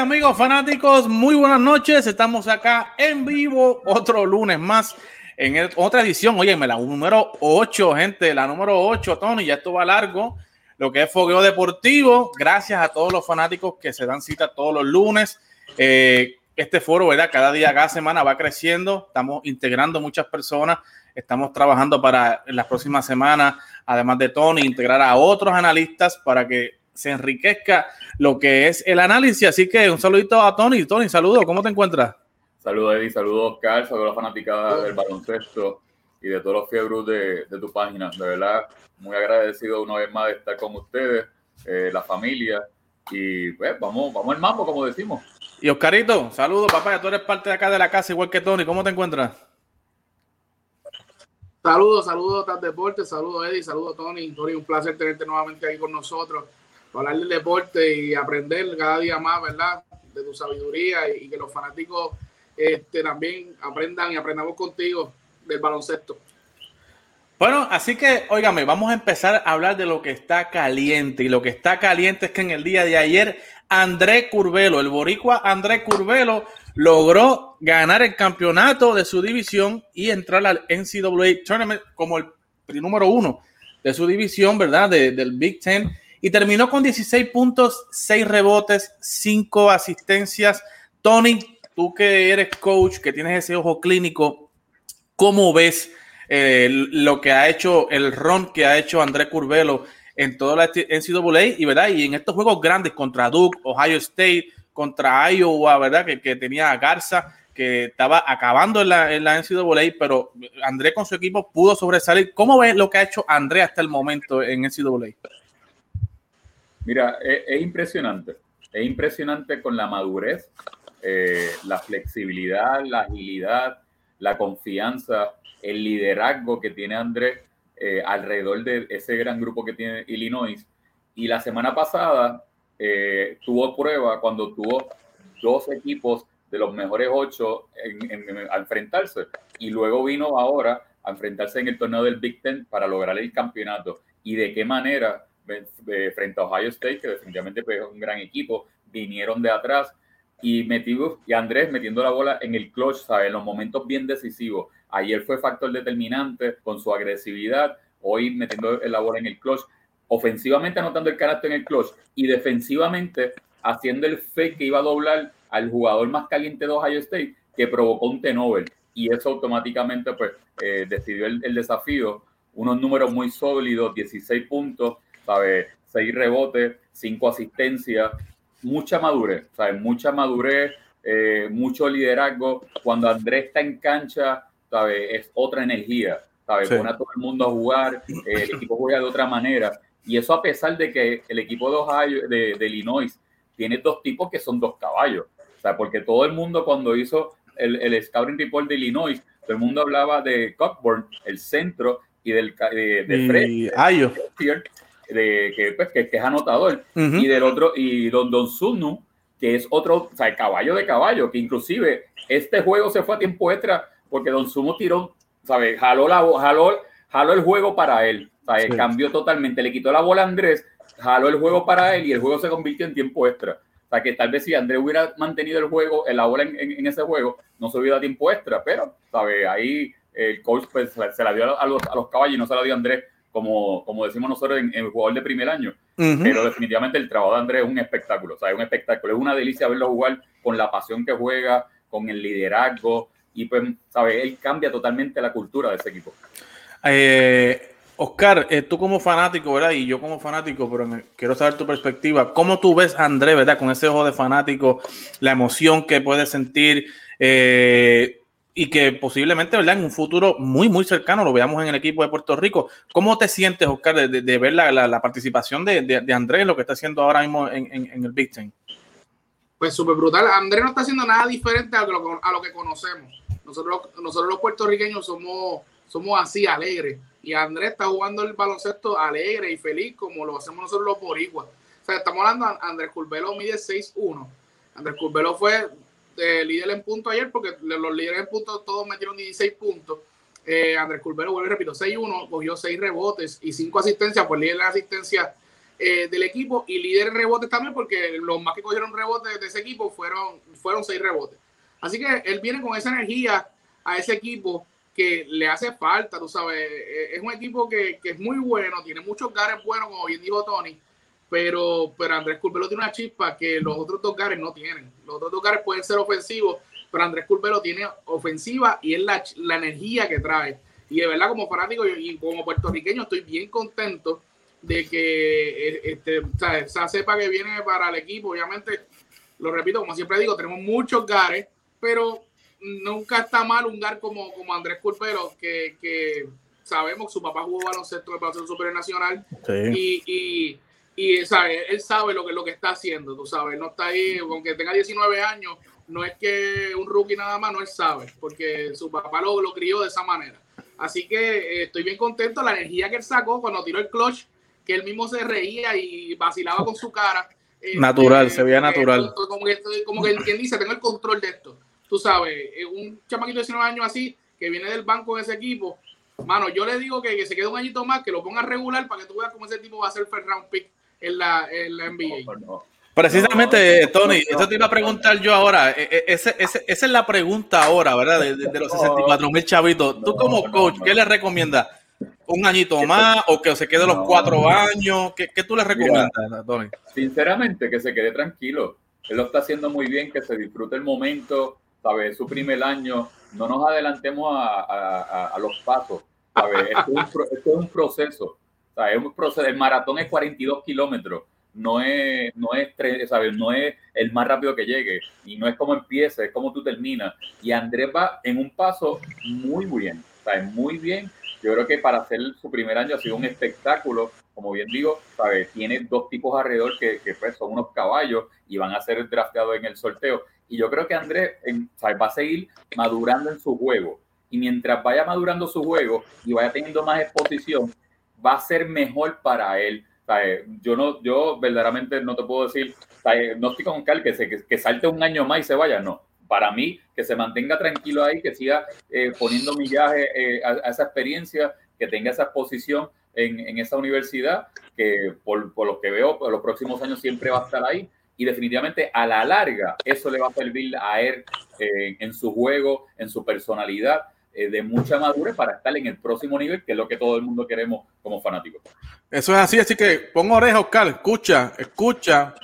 Amigos fanáticos, muy buenas noches. Estamos acá en vivo otro lunes más en otra edición. Óyeme, la número 8, gente, la número 8, Tony, ya esto va largo. Lo que es fogueo deportivo. Gracias a todos los fanáticos que se dan cita todos los lunes. Eh, este foro, ¿verdad? Cada día, cada semana va creciendo. Estamos integrando muchas personas. Estamos trabajando para en las próximas semanas, además de Tony, integrar a otros analistas para que se enriquezca lo que es el análisis. Así que un saludito a Tony. Tony, saludos, ¿cómo te encuentras? Saludos, Eddie, saludos, Oscar, saludos a la fanaticada del baloncesto y de todos los fiebros de, de, tu página. De verdad, muy agradecido una vez más de estar con ustedes, eh, la familia. Y pues vamos, vamos al mambo, como decimos. Y Oscarito, saludos, papá. Tú eres parte de acá de la casa, igual que Tony. ¿Cómo te encuentras? Saludos, saludos, Tal Deporte, saludos, Eddie, saludos, Tony. Tony, un placer tenerte nuevamente aquí con nosotros hablar del deporte y aprender cada día más, ¿verdad? De tu sabiduría y, que los fanáticos este, también aprendan y aprendamos contigo del baloncesto. Bueno, así que, óigame, vamos a empezar a hablar de lo que está caliente. Y lo que está caliente es que en el día de ayer, André Curvelo, el boricua André Curvelo, logró ganar el campeonato de su división y entrar al NCAA Tournament como el número uno de su división, ¿verdad? del Big Ten y terminó con 16 puntos, 6 rebotes, 5 asistencias. Tony, tú que eres coach, que tienes ese ojo clínico, ¿cómo ves eh, lo que ha hecho, el ron que ha hecho André Curvelo en toda la NCAA y, ¿verdad? y en estos juegos grandes contra Duke, Ohio State, contra Iowa, ¿verdad? Que, tenía a Garza, que estaba acabando en la, en NCAA, pero André con su equipo pudo sobresalir. ¿Cómo ves lo que ha hecho André hasta el momento en NCAA? Mira, es, impresionante. Es impresionante con la madurez, eh, la flexibilidad, la agilidad, la confianza, el liderazgo que tiene Andrés eh, alrededor de ese gran grupo que tiene Illinois. Y la semana pasada eh, tuvo prueba cuando tuvo dos equipos de los mejores ocho a enfrentarse. Y luego vino ahora a enfrentarse en el torneo del Big Ten para lograr el campeonato. Y de qué manera frente a Ohio State, que definitivamente es un gran equipo, vinieron de atrás y metió, y Andrés metiendo la bola en el clutch, ¿sabes? en los momentos bien decisivos. Ayer fue factor determinante con su agresividad, hoy metiendo la bola en el clutch, ofensivamente anotando el carácter en el clutch y defensivamente haciendo el fake que iba a doblar al jugador más caliente de Ohio State, que provocó un tenover. Y eso automáticamente pues eh, decidió el, el desafío. Unos números muy sólidos, 16 puntos, ¿sabes? Seis rebotes, cinco asistencias, mucha madurez, ¿sabes? Mucha madurez, eh, mucho liderazgo. Cuando Andrés está en cancha, ¿sabes? Es otra energía, ¿sabes? Pone a todo el mundo a jugar, eh, el equipo juega de otra manera. Y eso a pesar de que el equipo de Ohio, de, de Illinois, tiene dos tipos que son dos caballos. O sea, porque todo el mundo cuando hizo el, el scouting report de Illinois, todo el mundo hablaba de Cockburn, el centro, y del de, de Fred, de, que, pues, que, es anotador, y del otro, y Don Don Sunu, que es otro, o sea, el caballo de caballo, que inclusive este juego se fue a tiempo extra porque Don Sumo tiró, ¿sabes? Jaló, la, jaló, jaló el juego para él, ¿sabes? Cambió totalmente, le quitó la bola a Andrés, jaló el juego para él y el juego se convirtió en tiempo extra. O sea, que tal vez si Andrés hubiera mantenido el juego, la bola en, ese juego, no se hubiera dado tiempo extra, pero, ¿sabes? Ahí el coach pues, se la dio a los, a los caballos y no se la dio a Andrés como, como decimos nosotros en, el jugador de primer año. Pero definitivamente el trabajo de Andrés es un espectáculo, o sea, es un espectáculo, es una delicia verlo jugar con la pasión que juega, con el liderazgo, y pues, ¿sabes? Él cambia totalmente la cultura de ese equipo. Eh, Oscar, eh, tú como fanático, ¿verdad? Y yo como fanático, pero quiero saber tu perspectiva. ¿Cómo tú ves a Andrés, ¿verdad? Con ese ojo de fanático, la emoción que puede sentir. Eh, y que posiblemente, ¿verdad? En un futuro muy, muy cercano lo veamos en el equipo de Puerto Rico. ¿Cómo te sientes, Oscar, de, ver la, participación de, de, Andrés, lo que está haciendo ahora mismo en, el Big Ten? Pues súper brutal. Andrés no está haciendo nada diferente a lo, a lo que conocemos. Nosotros, nosotros los puertorriqueños somos, somos así, alegres. Y Andrés está jugando el baloncesto alegre y feliz como lo hacemos nosotros los boricuas. O sea, estamos hablando, Andrés Curbelo mide 6'1". Andrés Curbelo fue líder en punto ayer, porque los líderes en puntos todos metieron 16 puntos. Eh, Andrés Culvero, vuelvo y repito, 6-1, cogió 6 rebotes y 5 asistencias, pues líder de asistencia eh, del equipo y líder en rebotes también, porque los más que cogieron rebotes de ese equipo fueron, fueron seis rebotes. Así que él viene con esa energía a ese equipo que le hace falta, tú sabes. Eh, es un equipo que, que es muy bueno, tiene muchos gares buenos, como bien dijo Tony, pero, pero Andrés Curbelo tiene una chispa que los otros dos gares no tienen. Los otros dos gares pueden ser ofensivos, pero Andrés Curbelo tiene ofensiva y es la, la energía que trae. Y de verdad, como fanático y como puertorriqueño, estoy bien contento de que eh, este, o sea, esa cepa que viene para el equipo, obviamente, lo repito, como siempre digo, tenemos muchos gares, pero nunca está mal un gar como, como Andrés Curbelo, que, que sabemos, su papá jugó baloncesto en el Baloncesto Superior Nacional y, y, y sabe, él sabe lo que, lo que está haciendo, tú sabes, no está ahí, aunque tenga 19 años, no es que un rookie nada más, no él sabe, porque su papá lo, lo crió de esa manera. Así que eh, estoy bien contento, la energía que él sacó cuando tiró el clutch, que él mismo se reía y vacilaba con su cara. Eh, natural, eh, se veía natural. Como que, como que quien dice, tengo el control de esto. Tú sabes, un chamaquito de 19 años así, que viene del banco de ese equipo, mano, yo le digo que, se quede un añito más, que lo ponga regular para que tú veas cómo ese tipo va a ser first round pick en la, en la NBA. Precisamente, Tony, eso te iba a preguntar yo ahora. E, e, esa es la pregunta ahora, ¿verdad? De, los 64 mil chavitos. Tú como coach, ¿qué le recomiendas? ¿Un añito más o que se quede los cuatro años? ¿Qué, tú le recomiendas, Tony? Sinceramente, que se quede tranquilo. Él lo está haciendo muy bien, que se disfrute el momento, ¿sabes? Su primer año. No nos adelantemos a, los pasos, ¿sabes? Esto es un, proceso. Es un proceso. El maratón es 42 kilómetros no es, no es, ¿sabes? no es el más rápido que llegue y no es como empieza, es como tú terminas. Y Andrés va en un paso muy bien, ¿sabes? Muy bien. Yo creo que para hacer su primer año ha sido un espectáculo. Como bien digo, ¿sabes? tiene dos tipos alrededor que, que pues, son unos caballos y van a ser drafteados en el sorteo. Y yo creo que Andrés va a seguir madurando en su juego. Y mientras vaya madurando su juego y vaya teniendo más exposición, va a ser mejor para él yo no, yo verdaderamente no te puedo decir, no estoy con Cal que, se, que, salte un año más y se vaya, no. Para mí, que se mantenga tranquilo ahí, que siga eh, poniendo millaje eh, a, esa experiencia, que tenga esa exposición en, esa universidad, que por, por, lo que veo, por los próximos años siempre va a estar ahí. Y definitivamente a la larga eso le va a servir a él eh, en su juego, en su personalidad eh, de mucha madurez para estar en el próximo nivel, que es lo que todo el mundo queremos como fanáticos. Eso es así, así que pon oreja, Oscar, escucha, escucha,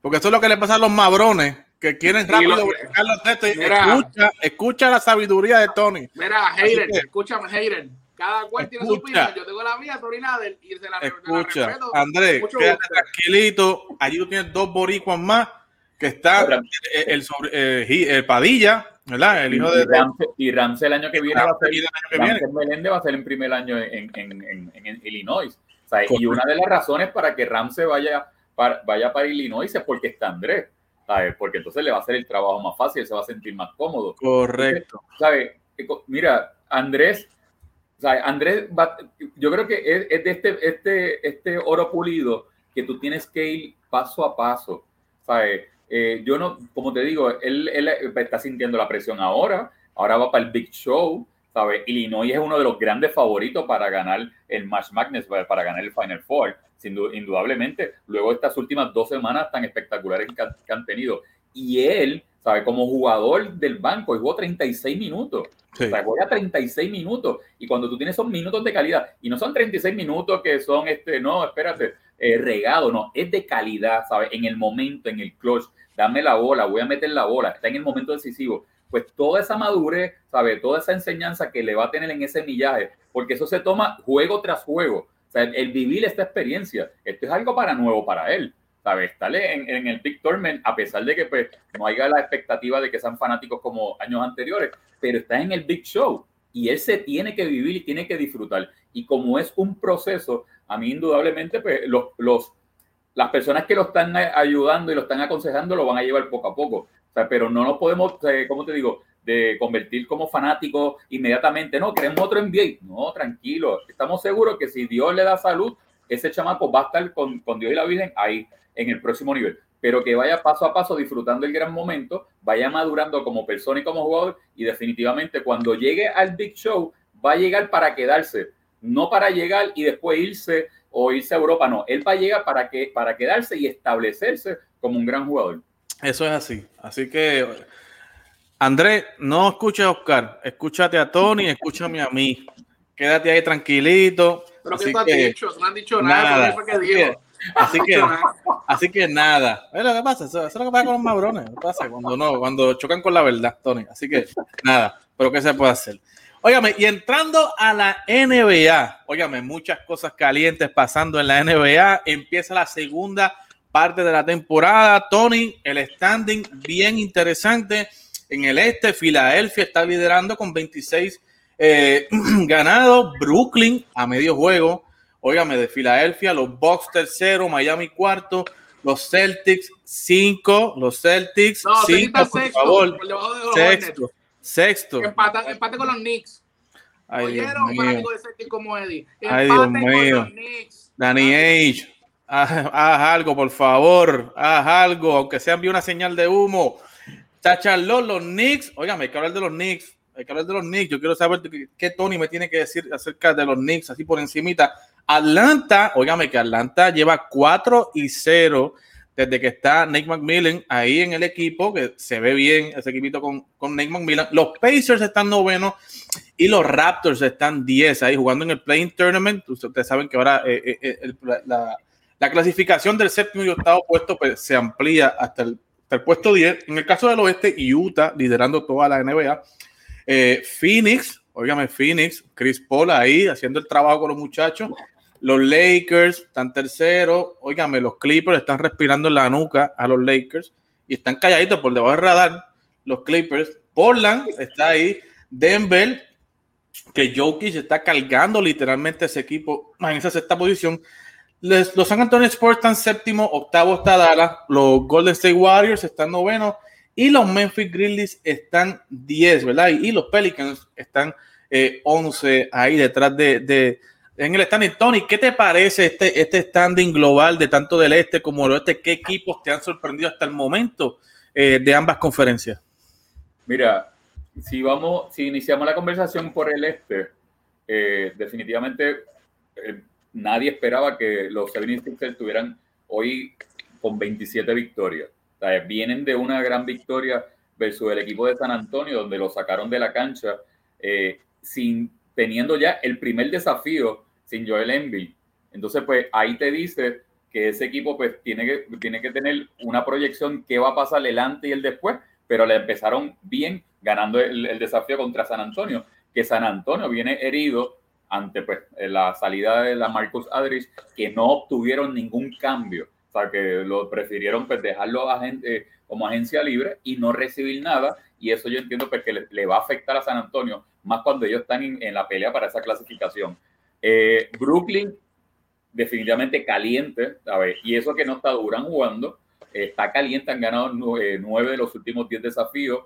porque eso es lo que le pasa a los mabrones que quieren rápido los textos. Escucha, escucha la sabiduría de Tony. Mira, Hayden, escúchame, Hayden. Cada cual tiene su opinión. Yo tengo la mía, Tony Nader, y se la Escucha, Andrés, quédate tranquilito. Allí tú tienes dos boricuas más que están el, el, eh, el Padilla, ¿verdad? El hijo de, y Ramsey el año que viene va a ser, Ramsey va a ser en primer año en, en, en, Illinois. O sea, y una de las razones para que Ramsey vaya para, vaya para Illinois es porque está Andrés. ¿sabes? Porque entonces le va a hacer el trabajo más fácil, se va a sentir más cómodo. Correcto. ¿sabes? Mira, Andrés, ¿sabes? Andrés, yo creo que es, es, de este, este, este oro pulido que tú tienes que ir paso a paso. ¿sabes? Eh, yo no, como te digo, él, él, está sintiendo la presión ahora, ahora va para el Big Show, ¿sabes? Illinois es uno de los grandes favoritos para ganar el Match Madness, para ganar el Final Four, sin indudablemente. Luego estas últimas dos semanas tan espectaculares que, han tenido. Y él, ¿sabe? Como jugador del banco, jugó 36 minutos. Sí. O sea, juega 36 minutos. Y cuando tú tienes esos minutos de calidad, y no son 36 minutos que son, este, no, espérate, eh, regado, no, es de calidad, ¿sabes? En el momento, en el clutch dame la bola, voy a meter la bola, está en el momento decisivo. Pues toda esa madurez, ¿sabe? Toda esa enseñanza que le va a tener en ese millaje, porque eso se toma juego tras juego. O sea, el, vivir esta experiencia, esto es algo para nuevo para él. ¿sabes? Estarle en, en, el Big Tournament, a pesar de que pues, no haya la expectativa de que sean fanáticos como años anteriores, pero está en el Big Show y él se tiene que vivir y tiene que disfrutar. Y como es un proceso, a mí indudablemente pues, los, los las personas que lo están ayudando y lo están aconsejando lo van a llevar poco a poco. pero no nos podemos, eh, como te digo, de convertir como fanáticos inmediatamente. No, queremos otro NBA. No, tranquilo. Estamos seguros que si Dios le da salud, ese chamaco va a estar con, con Dios y la Virgen ahí en el próximo nivel. Pero que vaya paso a paso disfrutando el gran momento, vaya madurando como persona y como jugador. Y definitivamente cuando llegue al Big Show, va a llegar para quedarse, no para llegar y después irse o irse a Europa, no, él va a llegar para, que, para quedarse y establecerse como un gran jugador. Eso es así. Así que, Andrés, no escuches a Oscar, escúchate a Tony, escúchame a mí. Quédate ahí tranquilito. Pero que tú has dicho, no han dicho nada. Así que, así que nada. Es lo que pasa, eso, es lo que pasa con los mabrones. pasa cuando no, cuando chocan con la verdad, Tony. Así que nada, pero ¿qué se puede hacer? Óigame, y entrando a la NBA, óigame, muchas cosas calientes pasando en la NBA. Empieza la segunda parte de la temporada. Tony, el standing bien interesante. En el este, Filadelfia está liderando con 26 eh, ganados. Brooklyn a medio juego. Óigame, de Filadelfia, los Bucks tercero, Miami cuarto, los Celtics cinco, los Celtics cinco, por sexto, favor. sexto, sexto. Empate, empate con los Knicks. Ay, Dios mío. De como Eddie. Ay, Dios mío. Danny Age haz, algo, por favor, haz algo, aunque sea envíe una señal de humo. Tacharlo, los Knicks, oigan, hay que hablar de los Knicks, hay que hablar de los Knicks, yo quiero saber qué, Tony me tiene que decir acerca de los Knicks, así por encimita. Atlanta, óigame que Atlanta lleva 4 y 0 desde que está Nate McMillan ahí en el equipo, que se ve bien ese equipito con, con Nate McMillan. Los Pacers están novenos y los Raptors están 10 ahí jugando en el Playing Tournament. Ustedes saben que ahora eh, eh, eh, la, la clasificación del séptimo y octavo puesto pues, se amplía hasta el, puesto 10. En el caso del oeste, Utah liderando toda la NBA. Eh, Phoenix, óigame, Phoenix, Chris Paul ahí haciendo el trabajo con los muchachos. Los Lakers están terceros. Óigame, los Clippers están respirando en la nuca a los Lakers y están calladitos por debajo del radar. Los Clippers. Portland está ahí. Denver, que Jokic está cargando literalmente ese equipo en esa sexta posición los San Antonio Sports están séptimo, octavo está Dallas, los Golden State Warriors están noveno y los Memphis Grizzlies están 10, ¿verdad? Y, los Pelicans están eh, 11 ahí detrás de, en el standing. Tony, ¿qué te parece este, este standing global de tanto del este como del oeste? ¿Qué equipos te han sorprendido hasta el momento eh, de ambas conferencias? Mira, si vamos, si iniciamos la conversación por el este, eh, definitivamente eh, nadie esperaba que los 76ers estuvieran hoy con 27 victorias. vienen de una gran victoria versus el equipo de San Antonio, donde lo sacaron de la cancha, sin, teniendo ya el primer desafío sin Joel Embiid. Entonces, pues ahí te dice que ese equipo pues tiene que, tiene que tener una proyección qué va a pasar el antes y el después, pero le empezaron bien ganando el, el desafío contra San Antonio, que San Antonio viene herido ante pues, la salida de la Marcus Adrich, que no obtuvieron ningún cambio. O sea, que lo prefirieron pues, dejarlo agente, como agencia libre y no recibir nada. Y eso yo entiendo pues, que le, va a afectar a San Antonio, más cuando ellos están en, la pelea para esa clasificación. Eh, Brooklyn, definitivamente caliente. Y eso que no está Durán jugando, está caliente, han ganado nueve, de los últimos diez desafíos.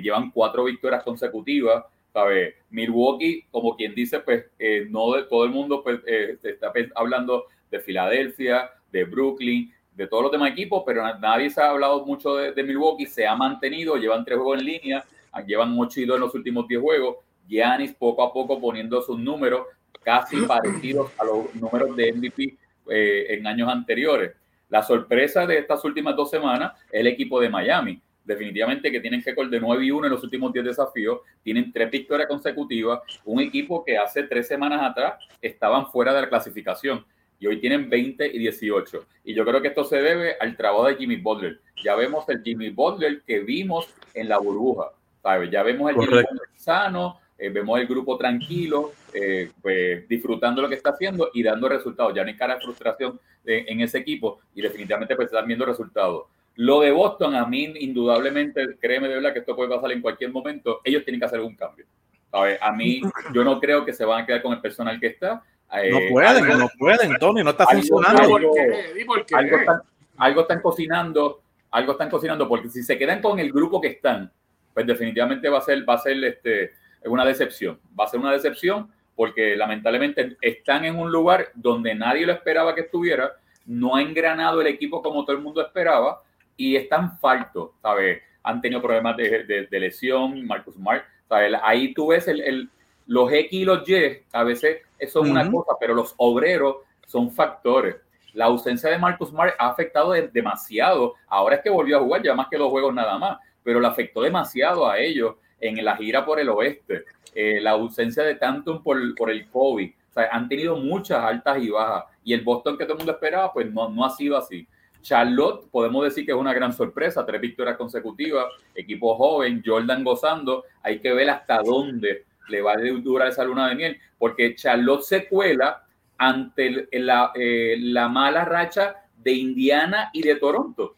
Llevan cuatro victorias consecutivas. Milwaukee, como quien dice, pues eh, no de todo el mundo pues, eh, está hablando de Filadelfia, de Brooklyn, de todos los demás equipos, pero nadie se ha hablado mucho de, Milwaukee, se ha mantenido, llevan tres juegos en línea, llevan ocho y dos en los últimos diez juegos, Giannis poco a poco poniendo sus números casi parecidos a los números de MVP eh, en años anteriores. La sorpresa de estas últimas dos semanas es el equipo de Miami definitivamente que tienen récord de 9 y 1 en los últimos 10 desafíos, tienen tres victorias consecutivas, un equipo que hace tres semanas atrás estaban fuera de la clasificación y hoy tienen 20 y 18. Y yo creo que esto se debe al trabajo de Jimmy Butler. Ya vemos el Jimmy Butler que vimos en la burbuja, ¿sabes? Ya vemos el Jimmy Butler sano, eh, vemos el grupo tranquilo, eh, pues, disfrutando lo que está haciendo y dando resultados. Ya no hay cara de frustración eh, en ese equipo y definitivamente pues están viendo resultados. Lo de Boston, a mí, indudablemente, créeme de verdad que esto puede pasar en cualquier momento. Ellos tienen que hacer un cambio. A mí, yo no creo que se van a quedar con el personal que está. Eh, no pueden, no pueden, Tony, no está funcionando. Algo, algo, están, cocinando, algo están cocinando, porque si se quedan con el grupo que están, pues definitivamente va a ser, va a ser este, una decepción. Va a ser una decepción porque lamentablemente están en un lugar donde nadie lo esperaba que estuviera, no ha engranado el equipo como todo el mundo esperaba y están faltos, ¿sabes? Han tenido problemas de, lesión, Marcus Smart, ¿sabes? Ahí tú ves el, los X y los Y, a veces eso es una cosa, pero los obreros son factores. La ausencia de Marcus Smart ha afectado demasiado. Ahora es que volvió a jugar, ya más que dos juegos nada más, pero le afectó demasiado a ellos en la gira por el oeste. Eh, la ausencia de Tantum por, por el COVID. O sea, han tenido muchas altas y bajas. Y el Boston que todo el mundo esperaba, pues no, no ha sido así. Charlotte, podemos decir que es una gran sorpresa, tres victorias consecutivas, equipo joven, Jordan gozando, hay que ver hasta dónde le va a durar esa luna de miel, porque Charlotte se cuela ante la, eh, la mala racha de Indiana y de Toronto.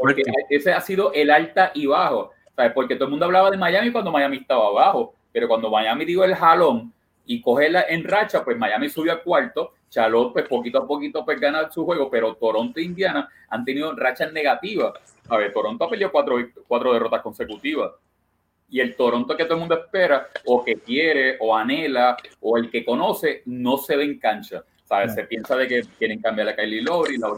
Porque ese ha sido el alta y bajo. Porque todo el mundo hablaba de Miami cuando Miami estaba abajo, pero cuando Miami dio el jalón y coge la, en racha, pues Miami subió al cuarto. Charlotte, pues poquito a poquito, pues gana su juego, pero Toronto e Indiana han tenido rachas negativas. A ver, Toronto ha perdido cuatro, cuatro derrotas consecutivas y el Toronto que todo el mundo espera o que quiere o anhela o el que conoce no se ve en cancha. ¿Sabes? Se piensa de que quieren cambiar a Kylie Lowry, la,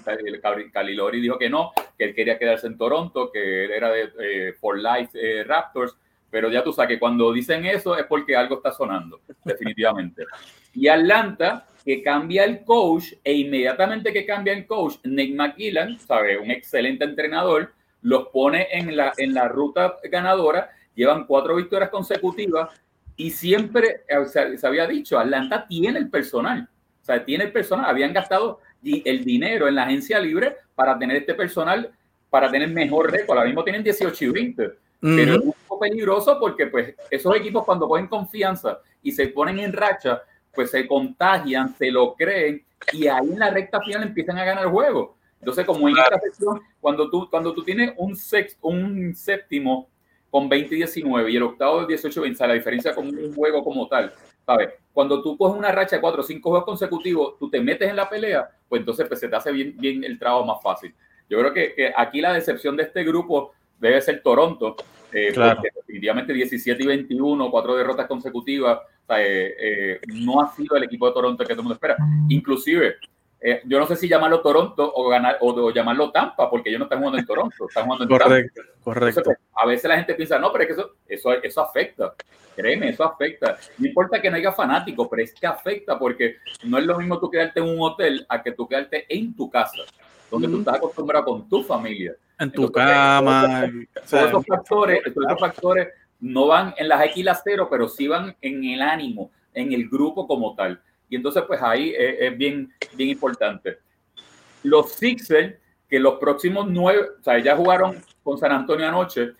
Kylie Lowry dijo que no, que él quería quedarse en Toronto, que él era de eh, For Life eh, Raptors, pero ya tú sabes que cuando dicen eso es porque algo está sonando, definitivamente. Y Atlanta, que cambia el coach, e inmediatamente que cambia el coach, Nick McGillan, ¿sabe? un excelente entrenador, los pone en la, en la ruta ganadora llevan cuatro victorias consecutivas y siempre se, había dicho, Atlanta tiene el personal, o sea, tiene el personal, habían gastado el dinero en la agencia libre para tener este personal, para tener mejor récord, ahora mismo tienen 18 y 20, pero es un poco peligroso porque pues esos equipos cuando cogen confianza y se ponen en racha, pues se contagian, se lo creen y ahí en la recta final empiezan a ganar el juego. Entonces, como en esta sección, cuando tú, cuando tú tienes un, sexto, un séptimo con 20 y 19 y el octavo de 18 20, la diferencia con un juego como tal, ¿sabes? Cuando tú coges una racha de 4 o 5 juegos consecutivos, tú te metes en la pelea, pues entonces pues, se te hace bien, bien el trabajo más fácil. Yo creo que, que aquí la decepción de este grupo debe ser Toronto, eh, porque definitivamente 17 y 21, cuatro derrotas consecutivas, eh, eh, no ha sido el equipo de Toronto que todo el mundo espera. Inclusive, eh, yo no sé si llamarlo Toronto o, ganar, o, llamarlo Tampa, porque ellos no están jugando en Toronto, están jugando en correcto, Correcto. Pues, a veces la gente piensa, no, pero es que eso, eso, eso afecta. Créeme, eso afecta. No importa que no haya fanáticos, pero es que afecta porque no es lo mismo tú quedarte en un hotel a que tú quedarte en tu casa, donde tú estás acostumbrado con tu familia. En tu cama. Todos, esos factores, todos esos factores no van en las X las cero, pero sí van en el ánimo, en el grupo como tal. Y entonces, pues ahí es, bien, bien importante. Los Sixers, que los próximos nueve, o sea, ya jugaron con San Antonio anoche,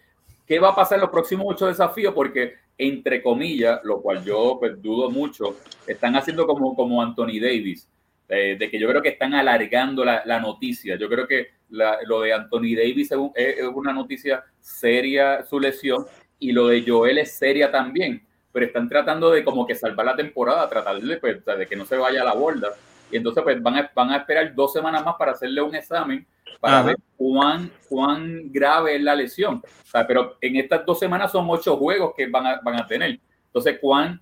¿qué va a pasar en los próximos ocho desafíos? Porque, entre comillas, lo cual yo pues, dudo mucho, están haciendo como, como Anthony Davis, eh, de que yo creo que están alargando la, la noticia. Yo creo que lo de Anthony Davis es, una noticia seria, su lesión, y lo de Joel es seria también pero están tratando de como que salvar la temporada, tratar de, pues, de que no se vaya a la borda. Y entonces pues van a, van a esperar dos semanas más para hacerle un examen para ver cuán, cuán grave es la lesión. pero en estas dos semanas son ocho juegos que van a, van a tener. Entonces, cuán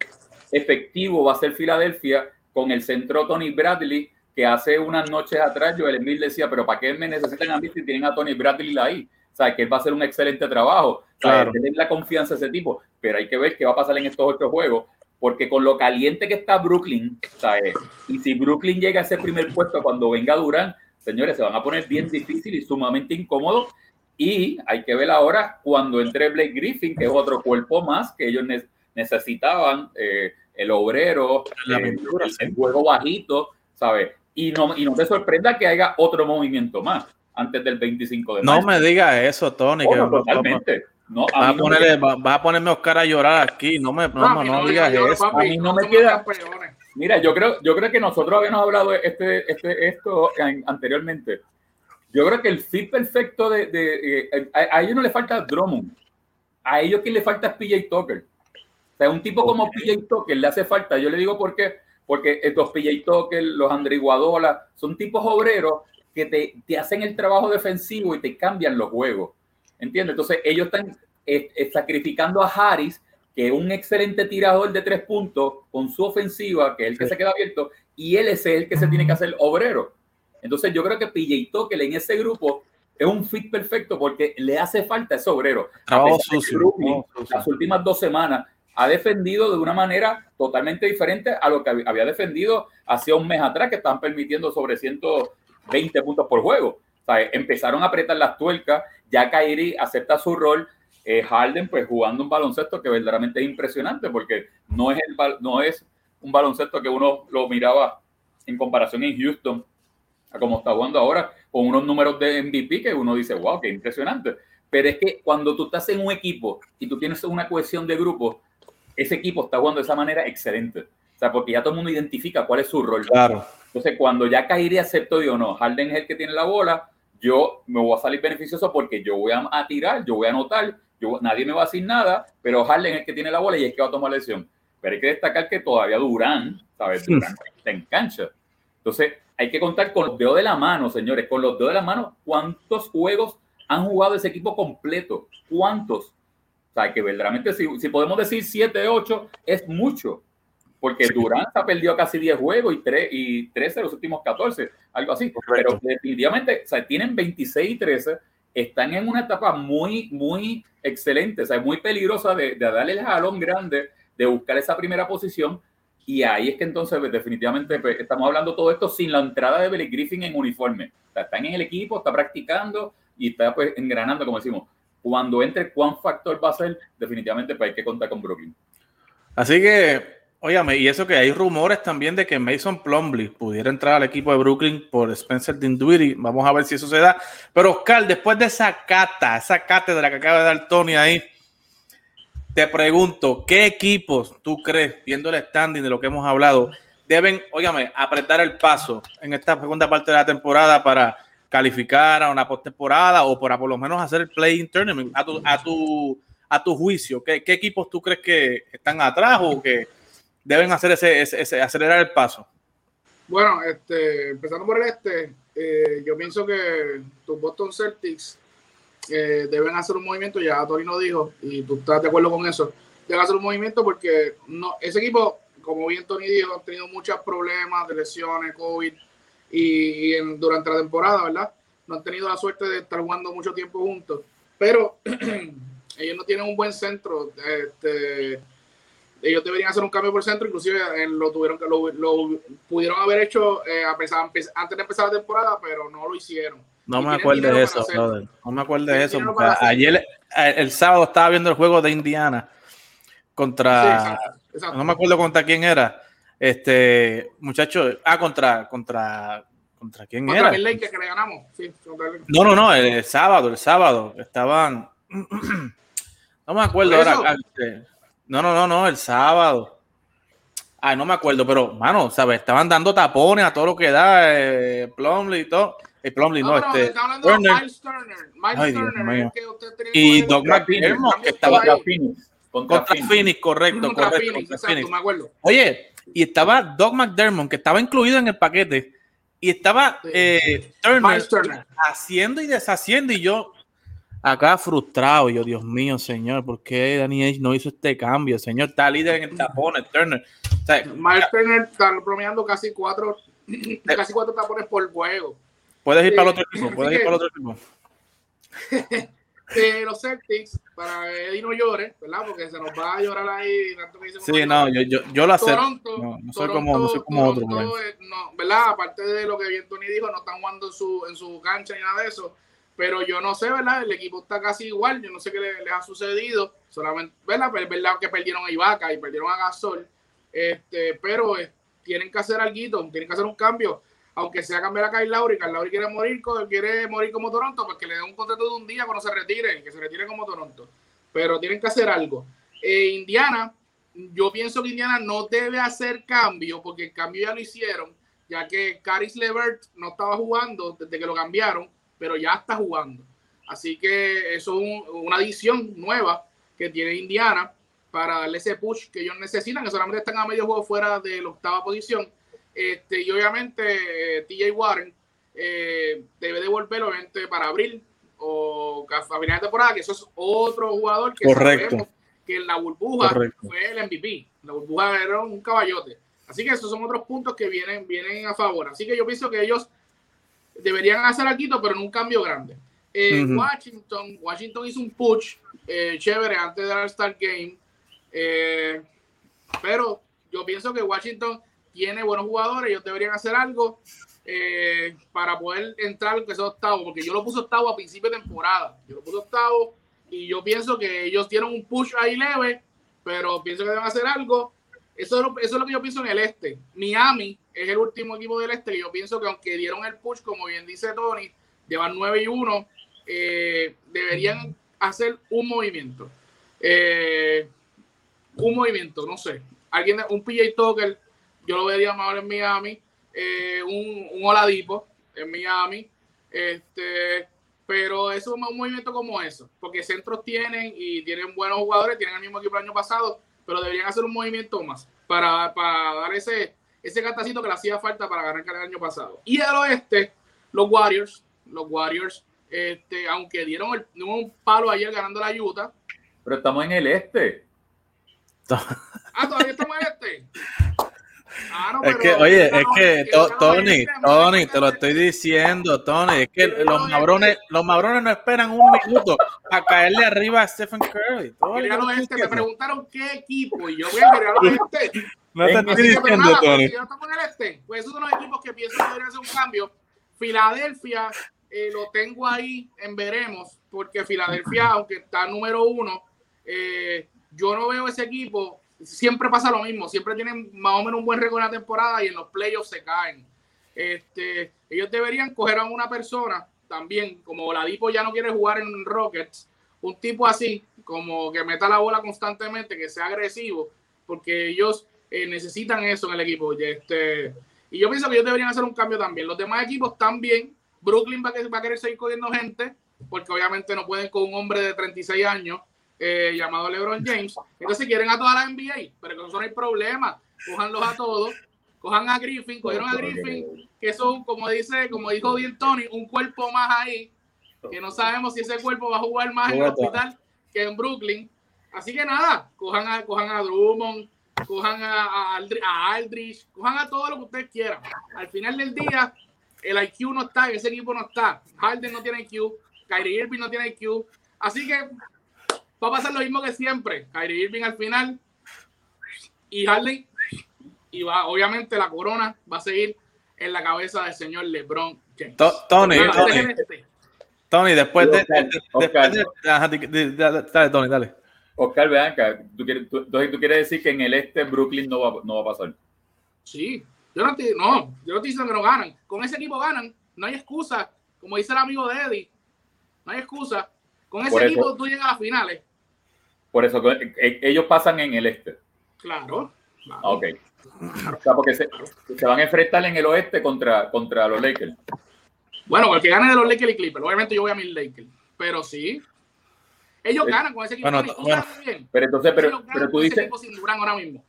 efectivo va a ser Filadelfia con el centro Tony Bradley, que hace unas noches atrás Joel Emil decía, pero ¿para qué me necesitan a mí si tienen a Tony Bradley ahí? O sea, que él va a hacer un excelente trabajo. Claro. Tener la confianza de ese tipo. Pero hay que ver qué va a pasar en estos ocho juegos. Porque con lo caliente que está Brooklyn, ¿sabes? Y si Brooklyn llega a ese primer puesto cuando venga Durán, señores, se van a poner bien difícil y sumamente incómodo. Y hay que ver ahora cuando entre Blake Griffin, que es otro cuerpo más que ellos necesitaban, eh, el obrero, la eh, el, juego bajito, ¿sabes? Y no, y no te sorprenda que haya otro movimiento más antes del 25 de marzo. No me digas eso, Tony. que totalmente. No, va, a ponerle, va, a ponerme Oscar a llorar aquí. No me, no, no, digas eso. a mí no me queda. Mira, yo creo, yo creo que nosotros habíamos hablado de este, este, esto anteriormente. Yo creo que el fit perfecto de, de, eh, a, ellos no le falta Drummond. A ellos quien le falta es PJ Tucker. O sea, un tipo como PJ Tucker le hace falta. Yo le digo por qué. Porque estos PJ Tucker, los André Guadola, son tipos obreros que te, te, hacen el trabajo defensivo y te cambian los juegos. ¿Entiendes? Entonces ellos están eh, eh, sacrificando a Harris, que es un excelente tirador de tres puntos, con su ofensiva, que es el que se queda abierto, y él es el que se tiene que hacer obrero. Entonces yo creo que PJ Tucker en ese grupo es un fit perfecto porque le hace falta ese obrero. Trabajo sucio, las últimas dos semanas ha defendido de una manera totalmente diferente a lo que había defendido hace un mes atrás, que estaban permitiendo sobre 120 puntos por juego. O sea, empezaron a apretar las tuercas, ya Kairi acepta su rol, eh, Harden pues jugando un baloncesto que verdaderamente es impresionante porque no es, el, no es un baloncesto que uno lo miraba en comparación en Houston a como está jugando ahora con unos números de MVP que uno dice, wow, qué impresionante. Pero es que cuando tú estás en un equipo y tú tienes una cohesión de grupo, ese equipo está jugando de esa manera excelente. O sea, porque ya todo el mundo identifica cuál es su rol. Claro. Entonces, cuando ya Kairi aceptó, digo, no, Harden es el que tiene la bola, yo me voy a salir beneficioso porque yo voy a, tirar, yo voy a anotar, yo, nadie me va a decir nada, pero Harden es el que tiene la bola y es que va a tomar la lesión. Pero hay que destacar que todavía Durán, ¿sabes? Durán está en cancha. Entonces, hay que contar con los dedos de la mano, señores, con los dedos de la mano, cuántos juegos han jugado ese equipo completo, cuántos. O sea, que verdaderamente, si, si podemos decir 7, 8, es mucho porque Durán ha perdido casi 10 juegos y, 3, y 13 de los últimos 14, algo así. Pero definitivamente, o sea, tienen 26 y 13, están en una etapa muy, muy excelente, o sea, muy peligrosa de, darle el jalón grande, de buscar esa primera posición. Y ahí es que entonces, pues, definitivamente, pues, estamos hablando todo esto sin la entrada de Billy Griffin en uniforme. O sea, están en el equipo, está practicando y está pues engranando, como decimos. Cuando entre, ¿cuán factor va a ser? Definitivamente, pues hay que contar con Brooklyn. Así que Óyame, y eso que hay rumores también de que Mason Plumlee pudiera entrar al equipo de Brooklyn por Spencer Dinwiddie. Vamos a ver si eso se da. Pero Oscar, después de esa cata, esa cátedra que acaba de dar Tony ahí, te pregunto, ¿qué equipos tú crees, viendo el standing de lo que hemos hablado, deben, óyame, apretar el paso en esta segunda parte de la temporada para calificar a una postemporada o para por lo menos hacer el play tournament a tu, a tu, a tu juicio? ¿Qué, ¿Qué equipos tú crees que están atrás o que deben hacer ese, ese, acelerar el paso? Bueno, este, empezando por el este, eh, yo pienso que tus Boston Celtics eh, deben hacer un movimiento, ya Torino dijo, y tú estás de acuerdo con eso, deben hacer un movimiento porque no, ese equipo, como bien Tony dijo, ha tenido muchos problemas de lesiones, COVID, y, durante la temporada, ¿verdad? No han tenido la suerte de estar jugando mucho tiempo juntos, pero ellos no tienen un buen centro. Este, ellos deberían hacer un cambio por centro, inclusive eh, lo tuvieron que lo, pudieron haber hecho eh, a pesar, antes de empezar la temporada, pero no lo hicieron. No me acuerdo de eso, No me acuerdo de eso. Ayer, eh, el, sábado, estaba viendo el juego de Indiana contra. No me acuerdo contra quién era. Este, muchacho. Ah, contra. contra ¿Contra quién era? El que le ganamos. no, no, no. El, sábado, el sábado. Estaban. no me acuerdo ahora. Este, no, no, no, no, el sábado. Ay, no me acuerdo, pero, mano, ¿sabes? Estaban dando tapones a todo lo que da eh, Plumley y todo. El eh, Plumley, no, este. Turner. Miles Turner. Miles Turner. y Doug McDermott, que estaba contra Phoenix. Contra, Phoenix, correcto, contra correcto. Phoenix, contra Phoenix. Me acuerdo. Oye, y estaba Doug McDermott, que estaba incluido en el paquete. Y estaba eh, Turner, Turner haciendo y deshaciendo. Y yo, acá frustrado. Yo, Dios mío, señor, ¿por qué Danny no hizo este cambio? Señor, está líder en el tapón, Turner. O sea, Miles Turner está promediando casi cuatro, casi cuatro tapones por juego. Puedes ir para el otro equipo, puedes ir para el otro equipo. de los Celtics, para Eddie no llore, ¿verdad? Porque se nos va a llorar ahí. Tanto que sí, no, yo, yo, yo lo acepto. No, no, soy como, no soy como otro. no, ¿verdad? Aparte de lo que bien Tony dijo, no están jugando en su, en su cancha ni nada de eso pero yo no sé, ¿verdad? El equipo está casi igual, yo no sé qué les, ha sucedido, solamente, ¿verdad? Pero es verdad que perdieron a Ibaka y perdieron a Gasol, este, pero eh, tienen que hacer algo, tienen que hacer un cambio, aunque sea cambiar a Kyle Lowry, Kyle Lowry quiere morir, quiere morir como Toronto, pues que le den un contrato de un día cuando se retire, que se retire como Toronto, pero tienen que hacer algo. Eh, Indiana, yo pienso que Indiana no debe hacer cambio, porque el cambio ya lo hicieron, ya que Caris Levert no estaba jugando desde que lo cambiaron, pero ya está jugando. Así que eso es una adición nueva que tiene Indiana para darle ese push que ellos necesitan, que solamente están a medio juego fuera de la octava posición. Este, y obviamente eh, TJ Warren eh, debe devolver obviamente para abril o a final de temporada, que eso es otro jugador que Correcto. que en la burbuja fue el MVP. La burbuja era un caballote. Así que esos son otros puntos que vienen, vienen a favor. Así que yo pienso que ellos deberían hacer aquí, pero en un cambio grande. Eh, Washington, Washington hizo un push eh, chévere antes del All-Star Game. Eh, pero yo pienso que Washington tiene buenos jugadores, ellos deberían hacer algo eh, para poder entrar que sea octavo, porque yo lo puse octavo a principio de temporada. Yo lo puse octavo y yo pienso que ellos tienen un push ahí leve, pero pienso que deben hacer algo. Eso es, lo, eso es lo que yo pienso en el este. Miami es el último equipo del este y yo pienso que aunque dieron el push, como bien dice Tony, llevan 9 y 1, eh, deberían hacer un movimiento. Eh, un movimiento, no sé. Alguien, un PJ Tucker, yo lo vería mejor en Miami. Eh, un, un Oladipo en Miami. Este, pero eso es un movimiento como eso, porque centros tienen y tienen buenos jugadores, tienen el mismo equipo el año pasado, pero deberían hacer un movimiento más para, para dar ese, ese catacito que le hacía falta para ganar el año pasado. Y al oeste, los Warriors, los Warriors, este, aunque dieron un palo ayer ganando la Utah. Pero estamos en el este. ah, todavía estamos en el este. Ah, es que, oye, es que Tony, Tony, te lo estoy diciendo, Tony, es que los mabrones, los mabrones no esperan un minuto para caerle arriba a Stephen Curry. este, me preguntaron qué equipo y yo voy a mirar este. No te estoy diciendo, Tony. Si estamos en el este, pues esos son los equipos que pienso que deberían hacer un cambio. Filadelfia, eh, lo tengo ahí en veremos, porque Filadelfia, aunque está número uno, eh, yo no veo ese equipo siempre pasa lo mismo, siempre tienen más o menos un buen récord en la temporada y en los playoffs se caen. Este, ellos deberían coger a una persona también, como Ladipo ya no quiere jugar en Rockets, un tipo así, como que meta la bola constantemente, que sea agresivo, porque ellos eh, necesitan eso en el equipo. Este, y yo pienso que ellos deberían hacer un cambio también. Los demás equipos también. Brooklyn va a querer seguir cogiendo gente, porque obviamente no pueden con un hombre de 36 años eh, llamado LeBron James. Entonces quieren a toda la NBA, pero con eso no hay problema. Cojanlos a todos. Cojan a Griffin, cogieron a Griffin, que son, como dice, como dijo bien Tony, un cuerpo más ahí, que no sabemos si ese cuerpo va a jugar más en el hospital que en Brooklyn. Así que nada, cojan a, cojan a Drummond, cojan a, a, Aldrich, cojan a todo lo que ustedes quieran. Al final del día, el IQ no está, ese equipo no está. Harden no tiene IQ, Kyrie Irving no tiene IQ. Así que va a pasar lo mismo que siempre. Kyrie Irving al final y Harley. Y va, obviamente la corona va a seguir en la cabeza del señor LeBron James. Tony, Tony, después de. Dale, Tony, dale. Oscar, vean acá, ¿tú quieres, tú, tú quieres decir que en el este Brooklyn no va, no va a pasar. Sí, yo no, te, no, yo no estoy diciendo que no ganan. Con ese equipo ganan, no hay excusa. Como dice el amigo de Eddie, no hay excusa. Con ese equipo tú llegas a las finales. Por eso, eh, ellos pasan en el este. Claro. Ok. O sea, porque se, van a enfrentar en el oeste contra, contra los Lakers. Bueno, el que gane de los Lakers y Clippers. Obviamente yo voy a mis Lakers. Pero sí. Ellos ganan con ese equipo. Pero entonces, pero, pero tú dices. ahora mismo.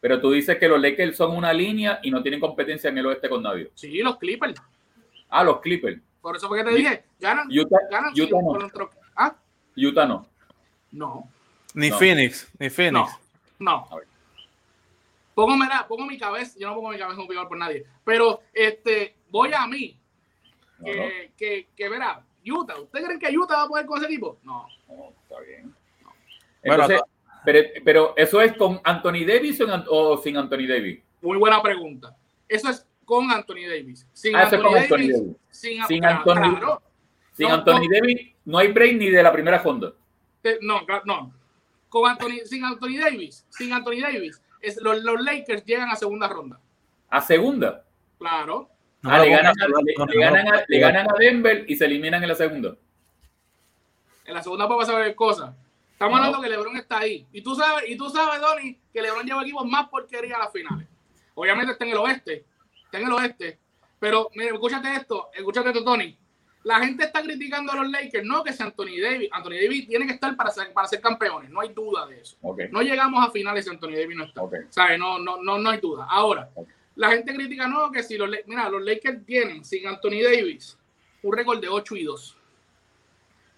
Pero tú dices que los Lakers son una línea y no tienen competencia en el oeste con nadie. Sí, los Clippers. Ah, los Clippers. Por eso fue que te dije, ganan. Utah, ganan Utah no. ¿Ah? Utah no. No. Ni Phoenix, ni Phoenix. No, no. Pongo, pongo mi cabeza, yo no pongo mi cabeza un por nadie, pero este, voy a mí, que, que, que verá, Utah, ¿usted creen que Utah va a poder con ese equipo? No. no está bien. Entonces, pero, pero, ¿eso es con Anthony Davis o, sin Anthony Davis? Muy buena pregunta. Eso es con Anthony Davis. Sin ah, Anthony, Davis, Anthony, Davis, Sin, Anthony, sin Anthony Davis no hay break ni de la primera ronda. No, no con Anthony, sin Anthony Davis, sin Anthony Davis, es, los, los, Lakers llegan a segunda ronda. ¿A segunda? Claro. Ah, le, ganan a, le, ganan a, Denver y se eliminan en la segunda. En la segunda puede pasar cosas. Estamos hablando que LeBron está ahí. Y tú sabes, y tú sabes, Donny, que LeBron lleva equipos más porquería a las finales. Obviamente está en el oeste. Está en el oeste. Pero, mire, escúchate esto, escúchate esto, Tony la gente está criticando a los Lakers, no que sea Anthony Davis. Anthony Davis tiene que estar para ser, para ser campeones, no hay duda de eso. No llegamos a finales si Anthony Davis no está. No, no, no, no hay duda. Ahora, la gente critica, no, que si los, mira, los Lakers tienen sin Anthony Davis un récord de 8 y 2.